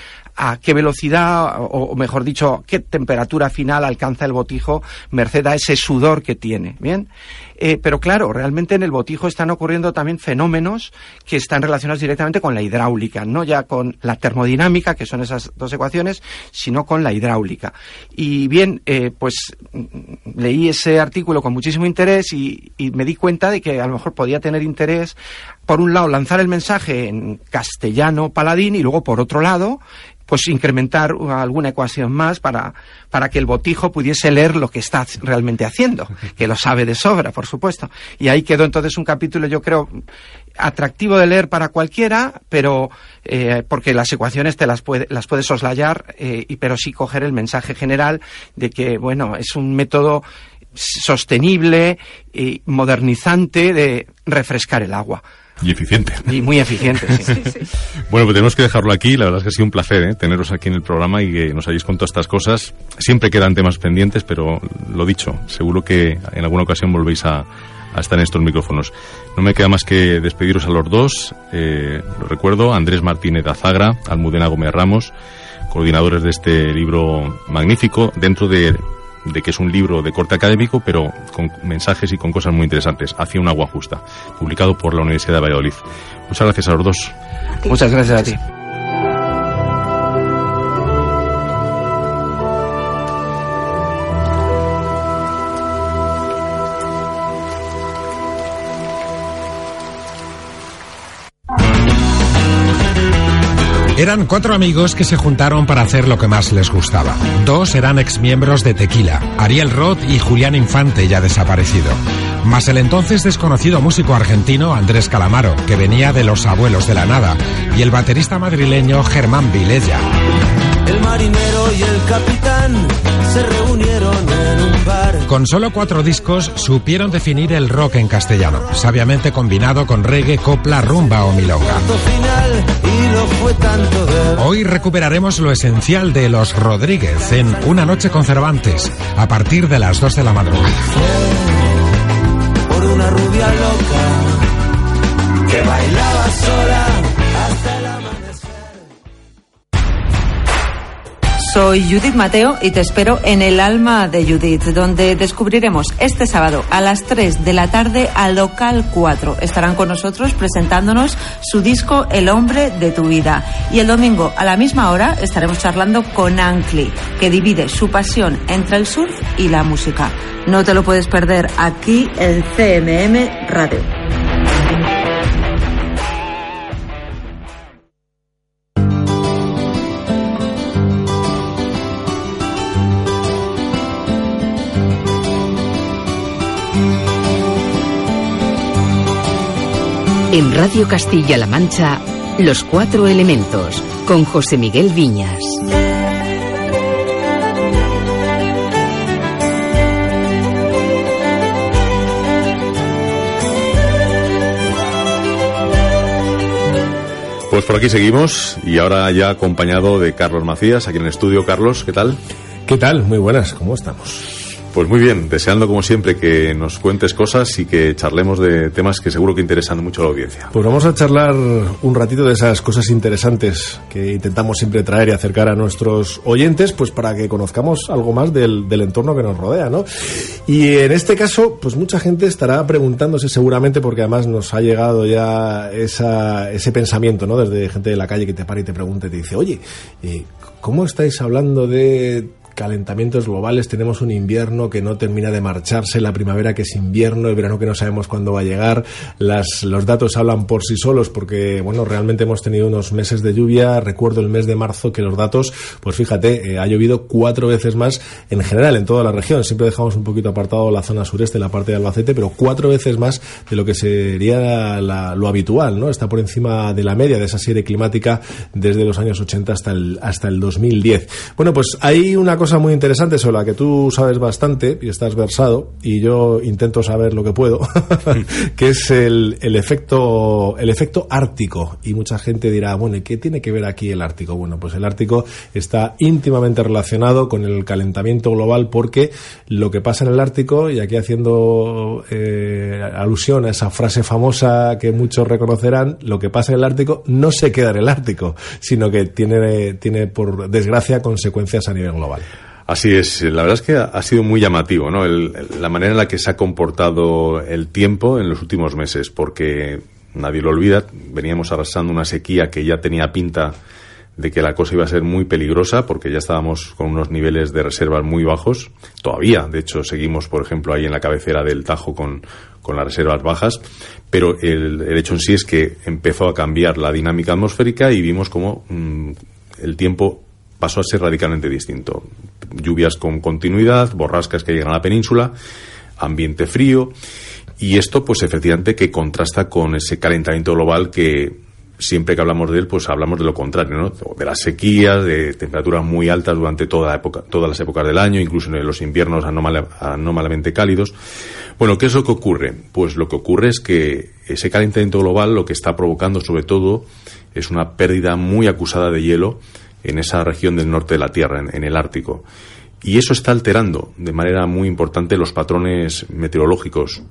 a qué velocidad o, mejor dicho qué temperatura final alcanza el botijo merced a ese sudor que tiene. Bien. Eh, pero claro, realmente en el botijo están ocurriendo también fenómenos que están relacionados directamente con la hidráulica, no ya con la termodinámica, que son esas dos ecuaciones, sino con la hidráulica. Y bien, eh, pues mm, leí ese artículo con muchísimo interés y, y me di cuenta de que a lo mejor podía tener interés, por un lado, lanzar el mensaje en castellano paladín y luego, por otro lado, pues incrementar alguna ecuación más para, para que el botijo pudiese leer lo que está realmente haciendo, [LAUGHS] que lo sabe de sobra, por supuesto. Y ahí quedó entonces un capítulo, yo creo, atractivo de leer para cualquiera, pero eh, porque las ecuaciones te las, puede, las puedes soslayar, eh, y, pero sí coger el mensaje general de que, bueno, es un método sostenible y modernizante de refrescar el agua. Y eficiente. Y muy eficiente, [LAUGHS] sí. bueno, pues tenemos que dejarlo aquí. La verdad es que ha sido un placer ¿eh? teneros aquí en el programa y que nos hayáis contado estas cosas. Siempre quedan temas pendientes, pero lo dicho, seguro que en alguna ocasión volvéis a, estar en estos micrófonos. No me queda más que despediros a los dos. Eh, lo recuerdo, Andrés Martínez Azagra, Almudena Gómez Ramos, coordinadores de este libro magnífico dentro de de que es un libro de corte académico, pero con mensajes y con cosas muy interesantes, Hacia un agua justa, publicado por la Universidad de Valladolid. Muchas gracias a los dos. Muchas gracias a ti. Eran cuatro amigos que se juntaron para hacer lo que más les gustaba. Dos eran exmiembros de Tequila, Ariel Roth y Julián Infante, ya desaparecido. Más el entonces desconocido músico argentino Andrés Calamaro, que venía de Los Abuelos de la Nada, y el baterista madrileño Germán Vilella. El marinero y el capitán se reunieron en un bar. Con solo cuatro discos supieron definir el rock en castellano, sabiamente combinado con reggae, copla, rumba o milonga. Fue tanto de Hoy recuperaremos lo esencial de los Rodríguez en Una noche con Cervantes, a partir de las 2 de la madrugada. por una rubia loca que bailaba sola Soy Judith Mateo y te espero en El Alma de Judith, donde descubriremos este sábado a las 3 de la tarde al Local 4. Estarán con nosotros presentándonos su disco El Hombre de tu Vida. Y el domingo a la misma hora estaremos charlando con Ankli, que divide su pasión entre el surf y la música. No te lo puedes perder aquí en CMM Radio. En Radio Castilla-La Mancha, Los Cuatro Elementos, con José Miguel Viñas. Pues por aquí seguimos y ahora ya acompañado de Carlos Macías, aquí en el estudio. Carlos, ¿qué tal? ¿Qué tal? Muy buenas, ¿cómo estamos? Pues muy bien, deseando como siempre que nos cuentes cosas y que charlemos de temas que seguro que interesan mucho a la audiencia. Pues vamos a charlar un ratito de esas cosas interesantes que intentamos siempre traer y acercar a nuestros oyentes, pues para que conozcamos algo más del, entorno que nos rodea, ¿no? Y en este caso, pues mucha gente estará preguntándose seguramente, porque además nos ha llegado ya esa, ese pensamiento, ¿no? Desde gente de la calle que te para y te pregunta y te dice, oye, eh, ¿cómo estáis hablando de calentamientos globales, tenemos un invierno que no termina de marcharse, la primavera que es invierno, el verano que no sabemos cuándo va a llegar, las, los datos hablan por sí solos porque, bueno, realmente hemos tenido unos meses de lluvia, recuerdo el mes de marzo que los datos, pues fíjate, eh, ha llovido cuatro veces más en general en toda la región, siempre dejamos un poquito apartado la zona sureste, la parte de Albacete, pero cuatro veces más de lo que sería la, lo habitual, ¿no? Está por encima de la media de esa serie climática desde los años 80 hasta el, hasta el 2010. Bueno, pues hay una cosa muy interesante sobre la que tú sabes bastante y estás versado y yo intento saber lo que puedo, [LAUGHS] que es el, el, efecto el efecto ártico y mucha gente dirá, bueno, ¿y qué tiene que ver aquí el ártico? Bueno, pues el ártico está íntimamente relacionado con el calentamiento global porque lo que pasa en el ártico y aquí haciendo eh, alusión a esa frase famosa que muchos reconocerán, lo que pasa en el ártico no se queda en el ártico, sino que tiene tiene por desgracia consecuencias a nivel global. Así es, la verdad es que ha sido muy llamativo, ¿no? El, la manera en la que se ha comportado el tiempo en los últimos meses, porque nadie lo olvida, veníamos arrasando una sequía que ya tenía pinta de que la cosa iba a ser muy peligrosa, porque ya estábamos con unos niveles de reservas muy bajos, todavía, de hecho, seguimos, por ejemplo, ahí en la cabecera del Tajo con, con las reservas bajas, pero el, el, hecho en sí es que empezó a cambiar la dinámica atmosférica y vimos como mmm, el tiempo pasó a ser radicalmente distinto. Lluvias con continuidad, borrascas que llegan a la península, ambiente frío, y esto pues efectivamente que contrasta con ese calentamiento global que siempre que hablamos de él, pues hablamos de lo contrario, ¿no? De las sequías, de temperaturas muy altas durante toda época, todas las épocas del año, incluso en los inviernos anómal, anómalamente cálidos. Bueno, ¿qué es lo que ocurre? Pues lo que ocurre es que ese calentamiento global lo que está provocando sobre todo es una pérdida muy acusada de hielo en esa región del norte de la Tierra, en, el Ártico. Y eso está alterando de manera muy importante los patrones meteorológicos.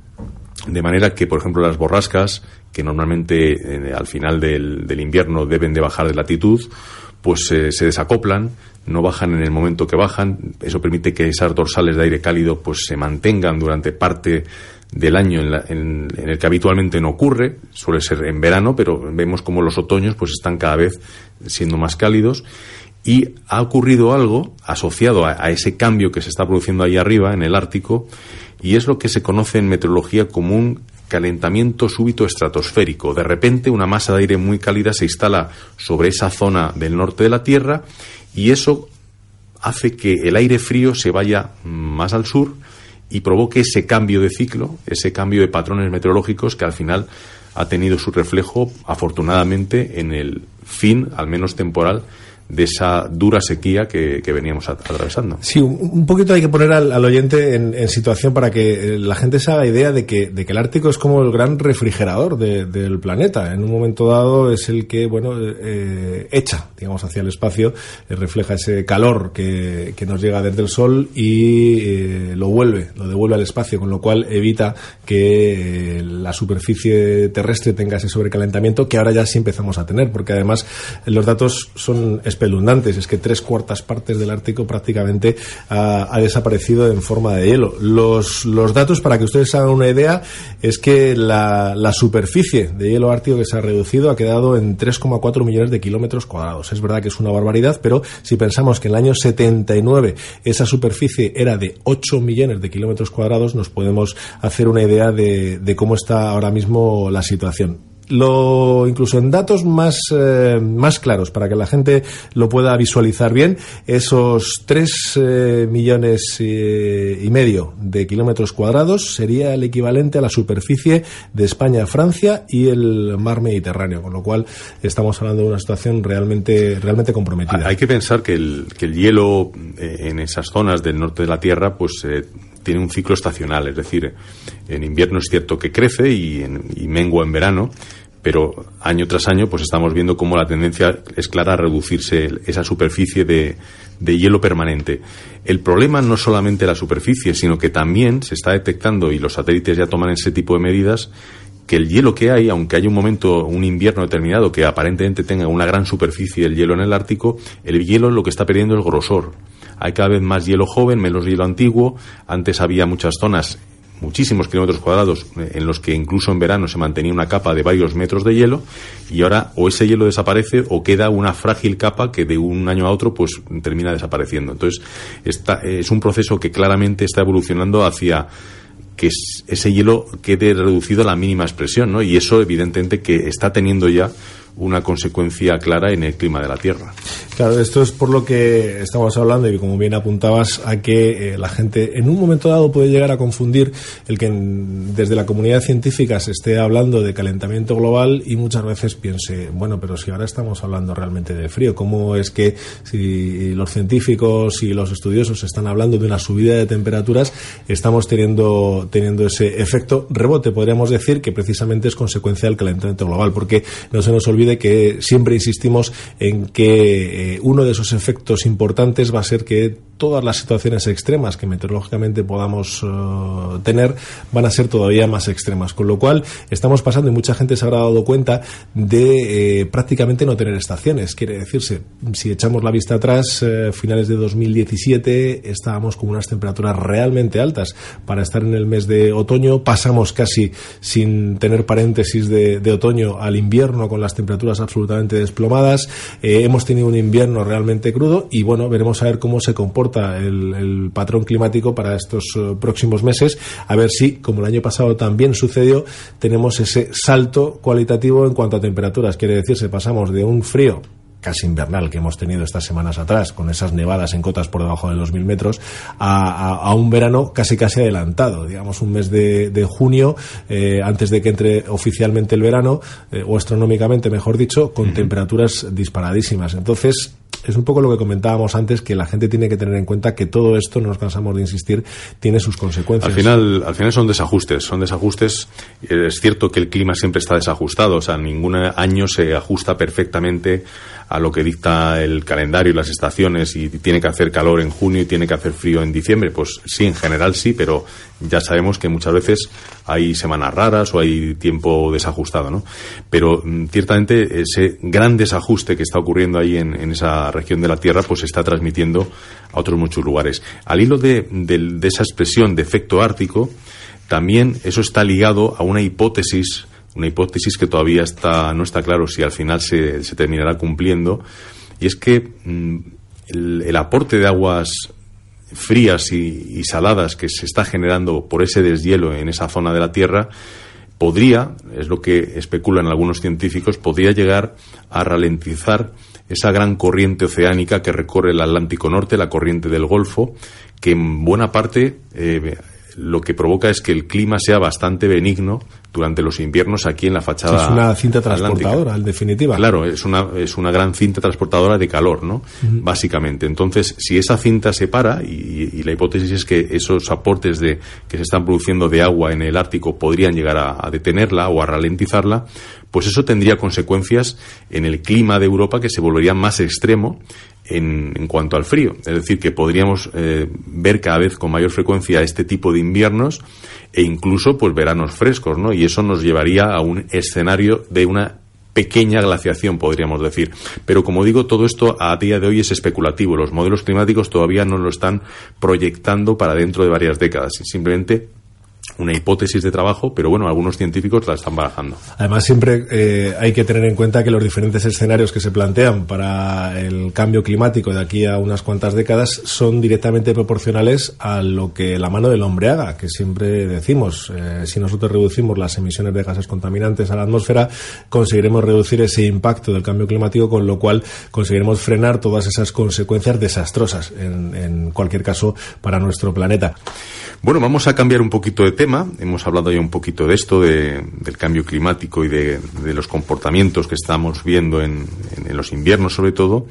De manera que, por ejemplo, las borrascas, que normalmente eh, al final del, del, invierno deben de bajar de latitud, pues eh, se desacoplan, no bajan en el momento que bajan. Eso permite que esas dorsales de aire cálido pues se mantengan durante parte del año en, el que habitualmente no ocurre, suele ser en verano, pero vemos como los otoños pues están cada vez siendo más cálidos y ha ocurrido algo asociado a, a, ese cambio que se está produciendo ahí arriba en el Ártico y es lo que se conoce en meteorología como un calentamiento súbito estratosférico. De repente una masa de aire muy cálida se instala sobre esa zona del norte de la Tierra y eso hace que el aire frío se vaya más al sur y provoque ese cambio de ciclo, ese cambio de patrones meteorológicos que al final ha tenido su reflejo, afortunadamente, en el fin, al menos temporal, de esa dura sequía que, veníamos atravesando. Sí, un, poquito hay que poner al, oyente en, situación para que eh, la gente se haga idea de que, de que el Ártico es como el gran refrigerador del planeta. En un momento dado es el que, bueno, eh, echa, digamos, hacia el espacio, eh, refleja ese calor que, nos llega desde el Sol y lo vuelve, lo devuelve al espacio, con lo cual evita que la superficie terrestre tenga ese sobrecalentamiento que ahora ya sí empezamos a tener, porque además los datos son pelundantes Es que tres cuartas partes del Ártico prácticamente ha, desaparecido en forma de hielo. Los, los datos, para que ustedes hagan una idea, es que la, la superficie de hielo ártico que se ha reducido ha quedado en 3,4 millones de kilómetros cuadrados. Es verdad que es una barbaridad, pero si pensamos que en el año 79 esa superficie era de 8 millones de kilómetros cuadrados, nos podemos hacer una idea de, de cómo está ahora mismo la situación lo incluso en datos más, eh, más claros para que la gente lo pueda visualizar bien, esos 3 eh, millones y medio de kilómetros cuadrados sería el equivalente a la superficie de España, Francia y el mar Mediterráneo, con lo cual estamos hablando de una situación realmente, realmente comprometida. Hay que pensar que el, que el hielo eh, en esas zonas del norte de la Tierra, pues tiene un ciclo estacional, es decir, en invierno es cierto que crece y, y mengua en verano, pero año tras año pues estamos viendo cómo la tendencia es clara a reducirse esa superficie de, hielo permanente. El problema no solamente la superficie, sino que también se está detectando, y los satélites ya toman ese tipo de medidas, que el hielo que hay, aunque haya un momento, un invierno determinado que aparentemente tenga una gran superficie del hielo en el Ártico, el hielo lo que está perdiendo es grosor. Hay cada vez más hielo joven, menos hielo antiguo. Antes había muchas zonas muchísimos kilómetros cuadrados eh, en los que incluso en verano se mantenía una capa de varios metros de hielo y ahora o ese hielo desaparece o queda una frágil capa que de un año a otro pues termina desapareciendo. Entonces esta, es un proceso que claramente está evolucionando hacia que ese hielo quede reducido a la mínima expresión, ¿no? Y eso evidentemente que está teniendo ya una consecuencia clara en el clima de la Tierra. Claro, esto es por lo que estamos hablando y como bien apuntabas a que eh, la gente en un momento dado puede llegar a confundir el que desde la comunidad científica se esté hablando de calentamiento global y muchas veces piense, bueno, pero si ahora estamos hablando realmente de frío, ¿cómo es que si los científicos y los estudiosos están hablando de una subida de temperaturas, estamos teniendo, teniendo ese efecto rebote? Podríamos decir que precisamente es consecuencia del calentamiento global, porque no se nos olvide que siempre insistimos en que eh, uno de esos efectos importantes va a ser que todas las situaciones extremas que meteorológicamente podamos eh, tener van a ser todavía más extremas. Con lo cual, estamos pasando, y mucha gente se habrá dado cuenta, de eh, prácticamente no tener estaciones. Quiere decirse, si echamos la vista atrás, finales de 2017 estábamos con unas temperaturas realmente altas. Para estar en el mes de otoño, pasamos casi sin tener paréntesis de, otoño al invierno con las temperaturas absolutamente desplomadas. Eh, hemos tenido un invierno realmente crudo y bueno, veremos a ver cómo se comporta el, patrón climático para estos eh, próximos meses. A ver si, como el año pasado también sucedió, tenemos ese salto cualitativo en cuanto a temperaturas. Quiere decir, se pasamos de un frío casi invernal que hemos tenido estas semanas atrás, con esas nevadas en cotas por debajo de los mil metros, a, un verano casi casi adelantado, digamos un mes de, junio, eh, antes de que entre oficialmente el verano, eh, o astronómicamente mejor dicho, con temperaturas disparadísimas. Entonces, es un poco lo que comentábamos antes, que la gente tiene que tener en cuenta que todo esto, no nos cansamos de insistir, tiene sus consecuencias. Al final, al final son desajustes, son desajustes. Es cierto que el clima siempre está desajustado, o sea, ningún año se ajusta perfectamente a lo que dicta el calendario y las estaciones y tiene que hacer calor en junio y tiene que hacer frío en diciembre, pues sí, en general sí, pero ya sabemos que muchas veces hay semanas raras o hay tiempo desajustado, ¿no? Pero mm, ciertamente ese gran desajuste que está ocurriendo ahí en, esa región de la Tierra, pues se está transmitiendo a otros muchos lugares. Al hilo de, de, de esa expresión de efecto ártico, también eso está ligado a una hipótesis una hipótesis que todavía está, no está claro si al final se, terminará cumpliendo, y es que mm, el, aporte de aguas frías y, y, saladas que se está generando por ese deshielo en esa zona de la Tierra podría, es lo que especulan algunos científicos, podría llegar a ralentizar esa gran corriente oceánica que recorre el Atlántico Norte, la corriente del Golfo, que en buena parte eh, lo que provoca es que el clima sea bastante benigno durante los inviernos aquí en la fachada. Es una cinta transportadora, en definitiva. Claro, es una, es una gran cinta transportadora de calor, ¿no? Uh -huh. Básicamente. Entonces, si esa cinta se para, y, y, la hipótesis es que esos aportes de, que se están produciendo de agua en el Ártico podrían llegar a, a detenerla o a ralentizarla, pues eso tendría consecuencias en el clima de Europa que se volvería más extremo en, cuanto al frío. Es decir, que podríamos eh, ver cada vez con mayor frecuencia este tipo de inviernos e incluso pues veranos frescos, ¿no? Y eso nos llevaría a un escenario de una pequeña glaciación, podríamos decir. Pero como digo, todo esto a día de hoy es especulativo. Los modelos climáticos todavía no lo están proyectando para dentro de varias décadas. Simplemente una hipótesis de trabajo, pero bueno, algunos científicos la están barajando. Además, siempre eh, hay que tener en cuenta que los diferentes escenarios que se plantean para el cambio climático de aquí a unas cuantas décadas son directamente proporcionales a lo que la mano del hombre haga, que siempre decimos, eh, si nosotros reducimos las emisiones de gases contaminantes a la atmósfera, conseguiremos reducir ese impacto del cambio climático, con lo cual conseguiremos frenar todas esas consecuencias desastrosas, en, en cualquier caso, para nuestro planeta. Bueno, vamos a cambiar un poquito de tema. Hemos hablado ya un poquito de esto, de, del cambio climático y de, los comportamientos que estamos viendo en, en, en los inviernos, sobre todo.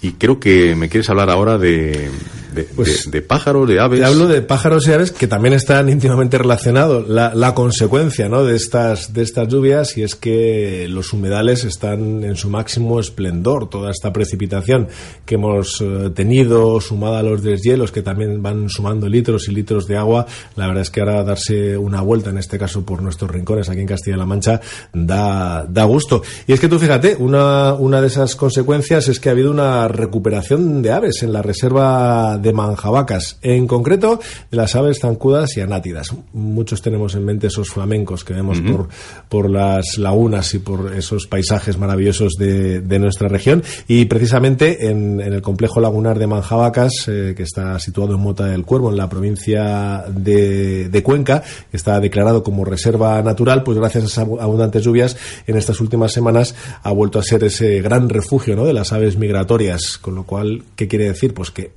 Y creo que me quieres hablar ahora de, de, pues, de, de, pájaros, de aves. Te hablo de pájaros y aves que también están íntimamente relacionados. La, la, consecuencia ¿no? de, estas, de estas lluvias y es que los humedales están en su máximo esplendor. Toda esta precipitación que hemos eh, tenido, sumada a los deshielos que también van sumando litros y litros de agua, la verdad es que ahora darse una vuelta, en este caso por nuestros rincones aquí en Castilla-La Mancha, da, da gusto. Y es que tú fíjate, una, una de esas consecuencias es que ha habido una recuperación de aves en la reserva de Manjabacas, en concreto de las aves zancudas y anátidas. Muchos tenemos en mente esos flamencos que vemos uh -huh. por, por las lagunas y por esos paisajes maravillosos de, de nuestra región. Y precisamente en, en, el complejo lagunar de Manjabacas, eh, que está situado en Mota del Cuervo, en la provincia de, de Cuenca, que está declarado como reserva natural, pues gracias a esas abundantes lluvias en estas últimas semanas ha vuelto a ser ese gran refugio ¿no? de las aves migratorias. Con lo cual, ¿qué quiere decir? Pues que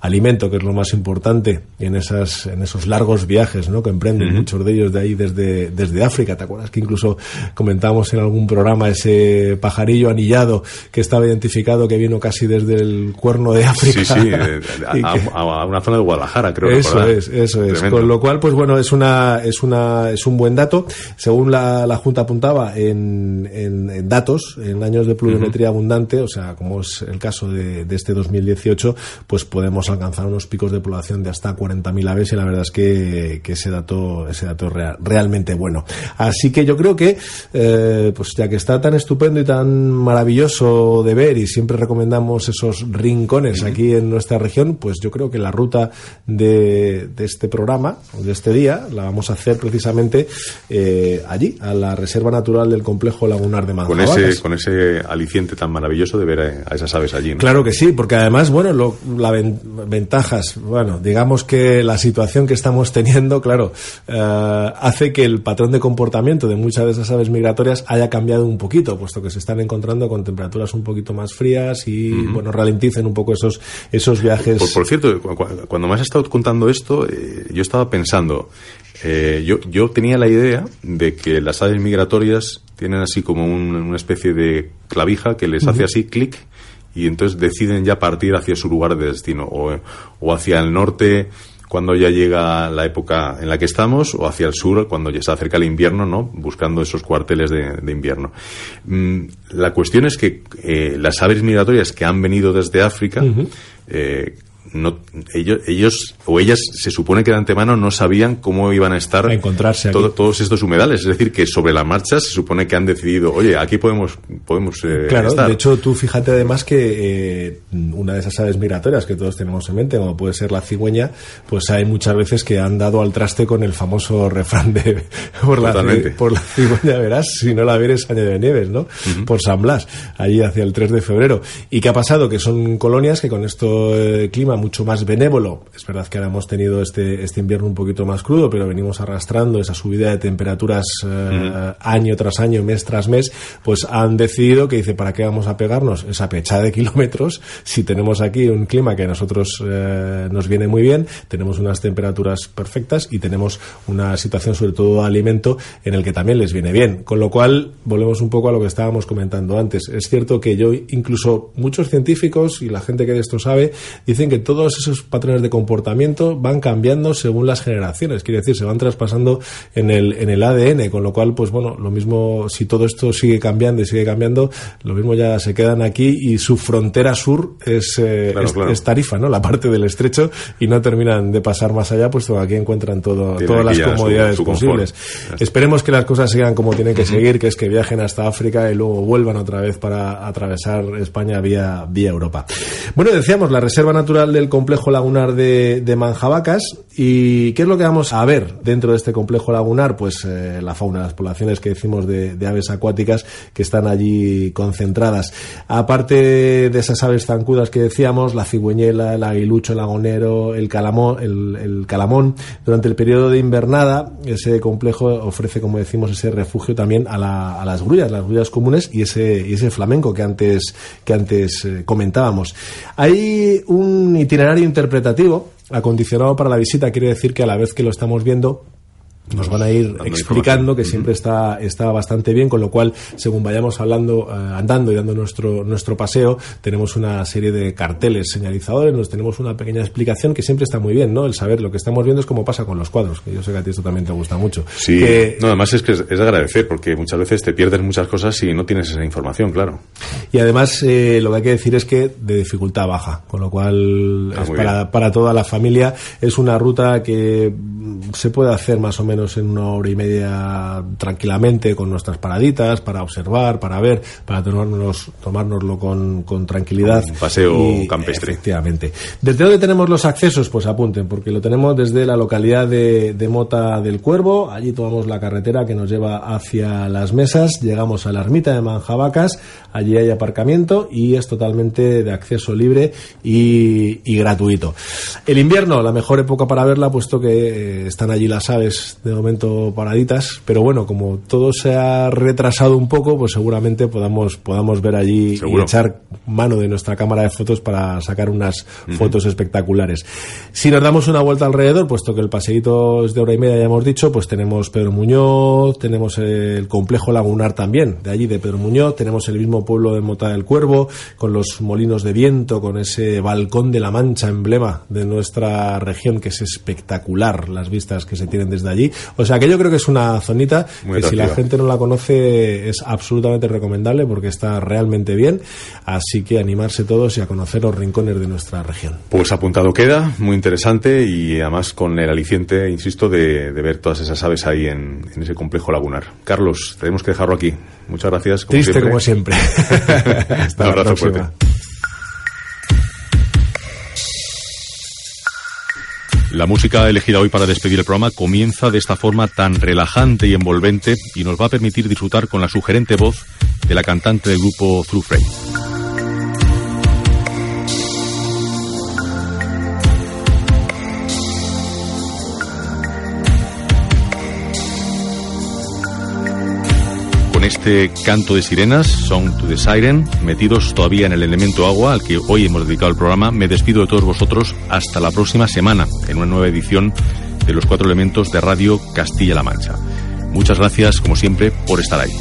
alimento, que es lo más importante en, esas, en esos largos viajes ¿no? que emprenden, uh -huh. muchos de ellos de ahí desde, desde África. ¿Te acuerdas que incluso comentamos en algún programa ese pajarillo anillado que estaba identificado que vino casi desde el cuerno de África? Sí, sí, [LAUGHS] a, que... a, una zona de Guadalajara, creo. Eso recordar. es, eso es. Tremendo. Con lo cual, pues bueno, es, una, es, una, es un buen dato. Según la, la Junta apuntaba en, en, en, datos, en años de pluviometría uh -huh. abundante, o sea, como es el caso de, de este 2018, pues podemos alcanzar unos picos de población de hasta 40.000 aves y la verdad es que, que ese dato, ese dato es real, realmente bueno. Así que yo creo que, eh, pues ya que está tan estupendo y tan maravilloso de ver y siempre recomendamos esos rincones aquí en nuestra región, pues yo creo que la ruta de, de este programa, de este día, la vamos a hacer precisamente eh, allí, a la Reserva Natural del Complejo Lagunar de Manzanares. Con ese, con ese aliciente tan maravilloso de ver a, a esas aves allí. ¿no? Claro que sí, porque además, bueno, lo, la ven, ventajas, bueno, digamos que la situación que estamos teniendo, claro, eh, hace que el patrón de comportamiento de muchas de esas aves migratorias haya cambiado un poquito, puesto que se están encontrando con temperaturas un poquito más frías y, uh -huh. bueno, ralenticen un poco esos, esos viajes. Por, por cierto, cuando me has estado contando esto, eh, yo estaba pensando, eh, yo, yo tenía la idea de que las aves migratorias tienen así como un, una especie de clavija que les uh -huh. hace así clic y entonces deciden ya partir hacia su lugar de destino o, o hacia el norte cuando ya llega la época en la que estamos, o hacia el sur, cuando ya se acerca el invierno, ¿no? Buscando esos cuarteles de, invierno. Mm, la cuestión es que eh, las aves migratorias que han venido desde África, no, ellos, ellos o ellas se supone que de antemano no sabían cómo iban a estar encontrarse todos estos humedales. Es decir, que sobre la marcha se supone que han decidido, oye, aquí podemos, podemos eh, claro, de hecho, tú fíjate además que eh, una de esas aves migratorias que todos tenemos en mente, como puede ser la cigüeña, pues hay muchas veces que han dado al traste con el famoso refrán de [LAUGHS] por, la, por la cigüeña verás, si no la vieres año de nieves, ¿no? Por San Blas, allí hacia el 3 de febrero. ¿Y qué ha pasado? Que son colonias que con este clima mucho más benévolo. Es verdad que ahora hemos tenido este, este invierno un poquito más crudo, pero venimos arrastrando esa subida de temperaturas eh, año tras año, mes tras mes, pues han decidido que dice, ¿para qué vamos a pegarnos esa pechada de kilómetros si tenemos aquí un clima que a nosotros eh, nos viene muy bien, tenemos unas temperaturas perfectas y tenemos una situación sobre todo de alimento en el que también les viene bien. Con lo cual, volvemos un poco a lo que estábamos comentando antes. Es cierto que yo, incluso muchos científicos y la gente que de esto sabe, dicen que todos esos patrones de comportamiento van cambiando según las generaciones, quiere decir, se van traspasando en el, en el ADN, con lo cual, pues bueno, lo mismo, si todo esto sigue cambiando y sigue cambiando, lo mismo ya se quedan aquí y su frontera sur es, eh, es, Tarifa, ¿no? La parte del estrecho y no terminan de pasar más allá, puesto que aquí encuentran todo, todas las comodidades posibles. Esperemos que las cosas sigan como tienen que seguir, que es que viajen hasta África y luego vuelvan otra vez para atravesar España vía, vía Europa. Bueno, decíamos, la Reserva Natural del Complejo Lagunar de, de Manjabacas. ¿Y qué es lo que vamos a ver dentro de este complejo lagunar? Pues eh, la fauna, las poblaciones que decimos de, aves acuáticas que están allí concentradas. Aparte de esas aves zancudas que decíamos, la cigüeñela, el aguilucho, el agonero, el calamón, el, calamón, durante el periodo de invernada, ese complejo ofrece, como decimos, ese refugio también a, las grullas, las grullas comunes y ese, ese flamenco que antes, que antes eh, comentábamos. Hay un itinerario interpretativo acondicionado para la visita, quiere decir que a la vez que lo estamos viendo, nos van a ir explicando que siempre está, está bastante bien, con lo cual, según vayamos hablando, eh, andando y dando nuestro, nuestro paseo, tenemos una serie de carteles señalizadores, nos tenemos una pequeña explicación que siempre está muy bien, ¿no? El saber lo que estamos viendo es como pasa con los cuadros, que yo sé que a ti esto también te gusta mucho. Sí, no, además es que es, agradecer, porque muchas veces te pierdes muchas cosas si no tienes esa información, claro. Y además, eh, lo que hay que decir es que de dificultad baja, con lo cual, ah, para, para toda la familia, es una ruta que se puede hacer más o menos en una hora y media tranquilamente con nuestras paraditas para observar, para ver, para tomarnos, tomárnoslo con, con tranquilidad. Un paseo campestre. Efectivamente. ¿Desde dónde tenemos los accesos? Pues apunten, porque lo tenemos desde la localidad de, de Mota del Cuervo. Allí tomamos la carretera que nos lleva hacia las mesas. Llegamos a la ermita de Manjabacas. Allí hay aparcamiento y es totalmente de acceso libre y, y gratuito. El invierno, la mejor época para verla, puesto que eh, están allí las aves de momento paraditas, pero bueno, como todo se ha retrasado un poco, pues seguramente podamos, podamos ver allí y echar mano de nuestra cámara de fotos para sacar unas fotos espectaculares. Si nos damos una vuelta alrededor, puesto que el paseíto es de hora y media, ya hemos dicho, pues tenemos Pedro Muñoz, tenemos el complejo lagunar también, de allí de Pedro Muñoz, tenemos el mismo pueblo de Mota del Cuervo, con los molinos de viento, con ese balcón de la Mancha, emblema de nuestra región, que es espectacular, las vistas que se tienen desde allí. O sea que yo creo que es una zonita que si la gente no la conoce es absolutamente recomendable porque está realmente bien. Así que animarse todos y a conocer los rincones de nuestra región. Pues apuntado queda, muy interesante y además con el aliciente, insisto, de, ver todas esas aves ahí en, ese complejo lagunar. Carlos, tenemos que dejarlo aquí. Muchas gracias. Como Triste como siempre. [LAUGHS] Hasta Un abrazo fuerte. La música elegida hoy para despedir el programa comienza de esta forma tan relajante y envolvente y nos va a permitir disfrutar con la sugerente voz de la cantante del grupo Through Este canto de sirenas, Song to the Siren, metidos todavía en el elemento agua al que hoy hemos dedicado el programa, me despido de todos vosotros hasta la próxima semana en una nueva edición de los cuatro elementos de Radio Castilla-La Mancha. Muchas gracias, como siempre, por estar ahí.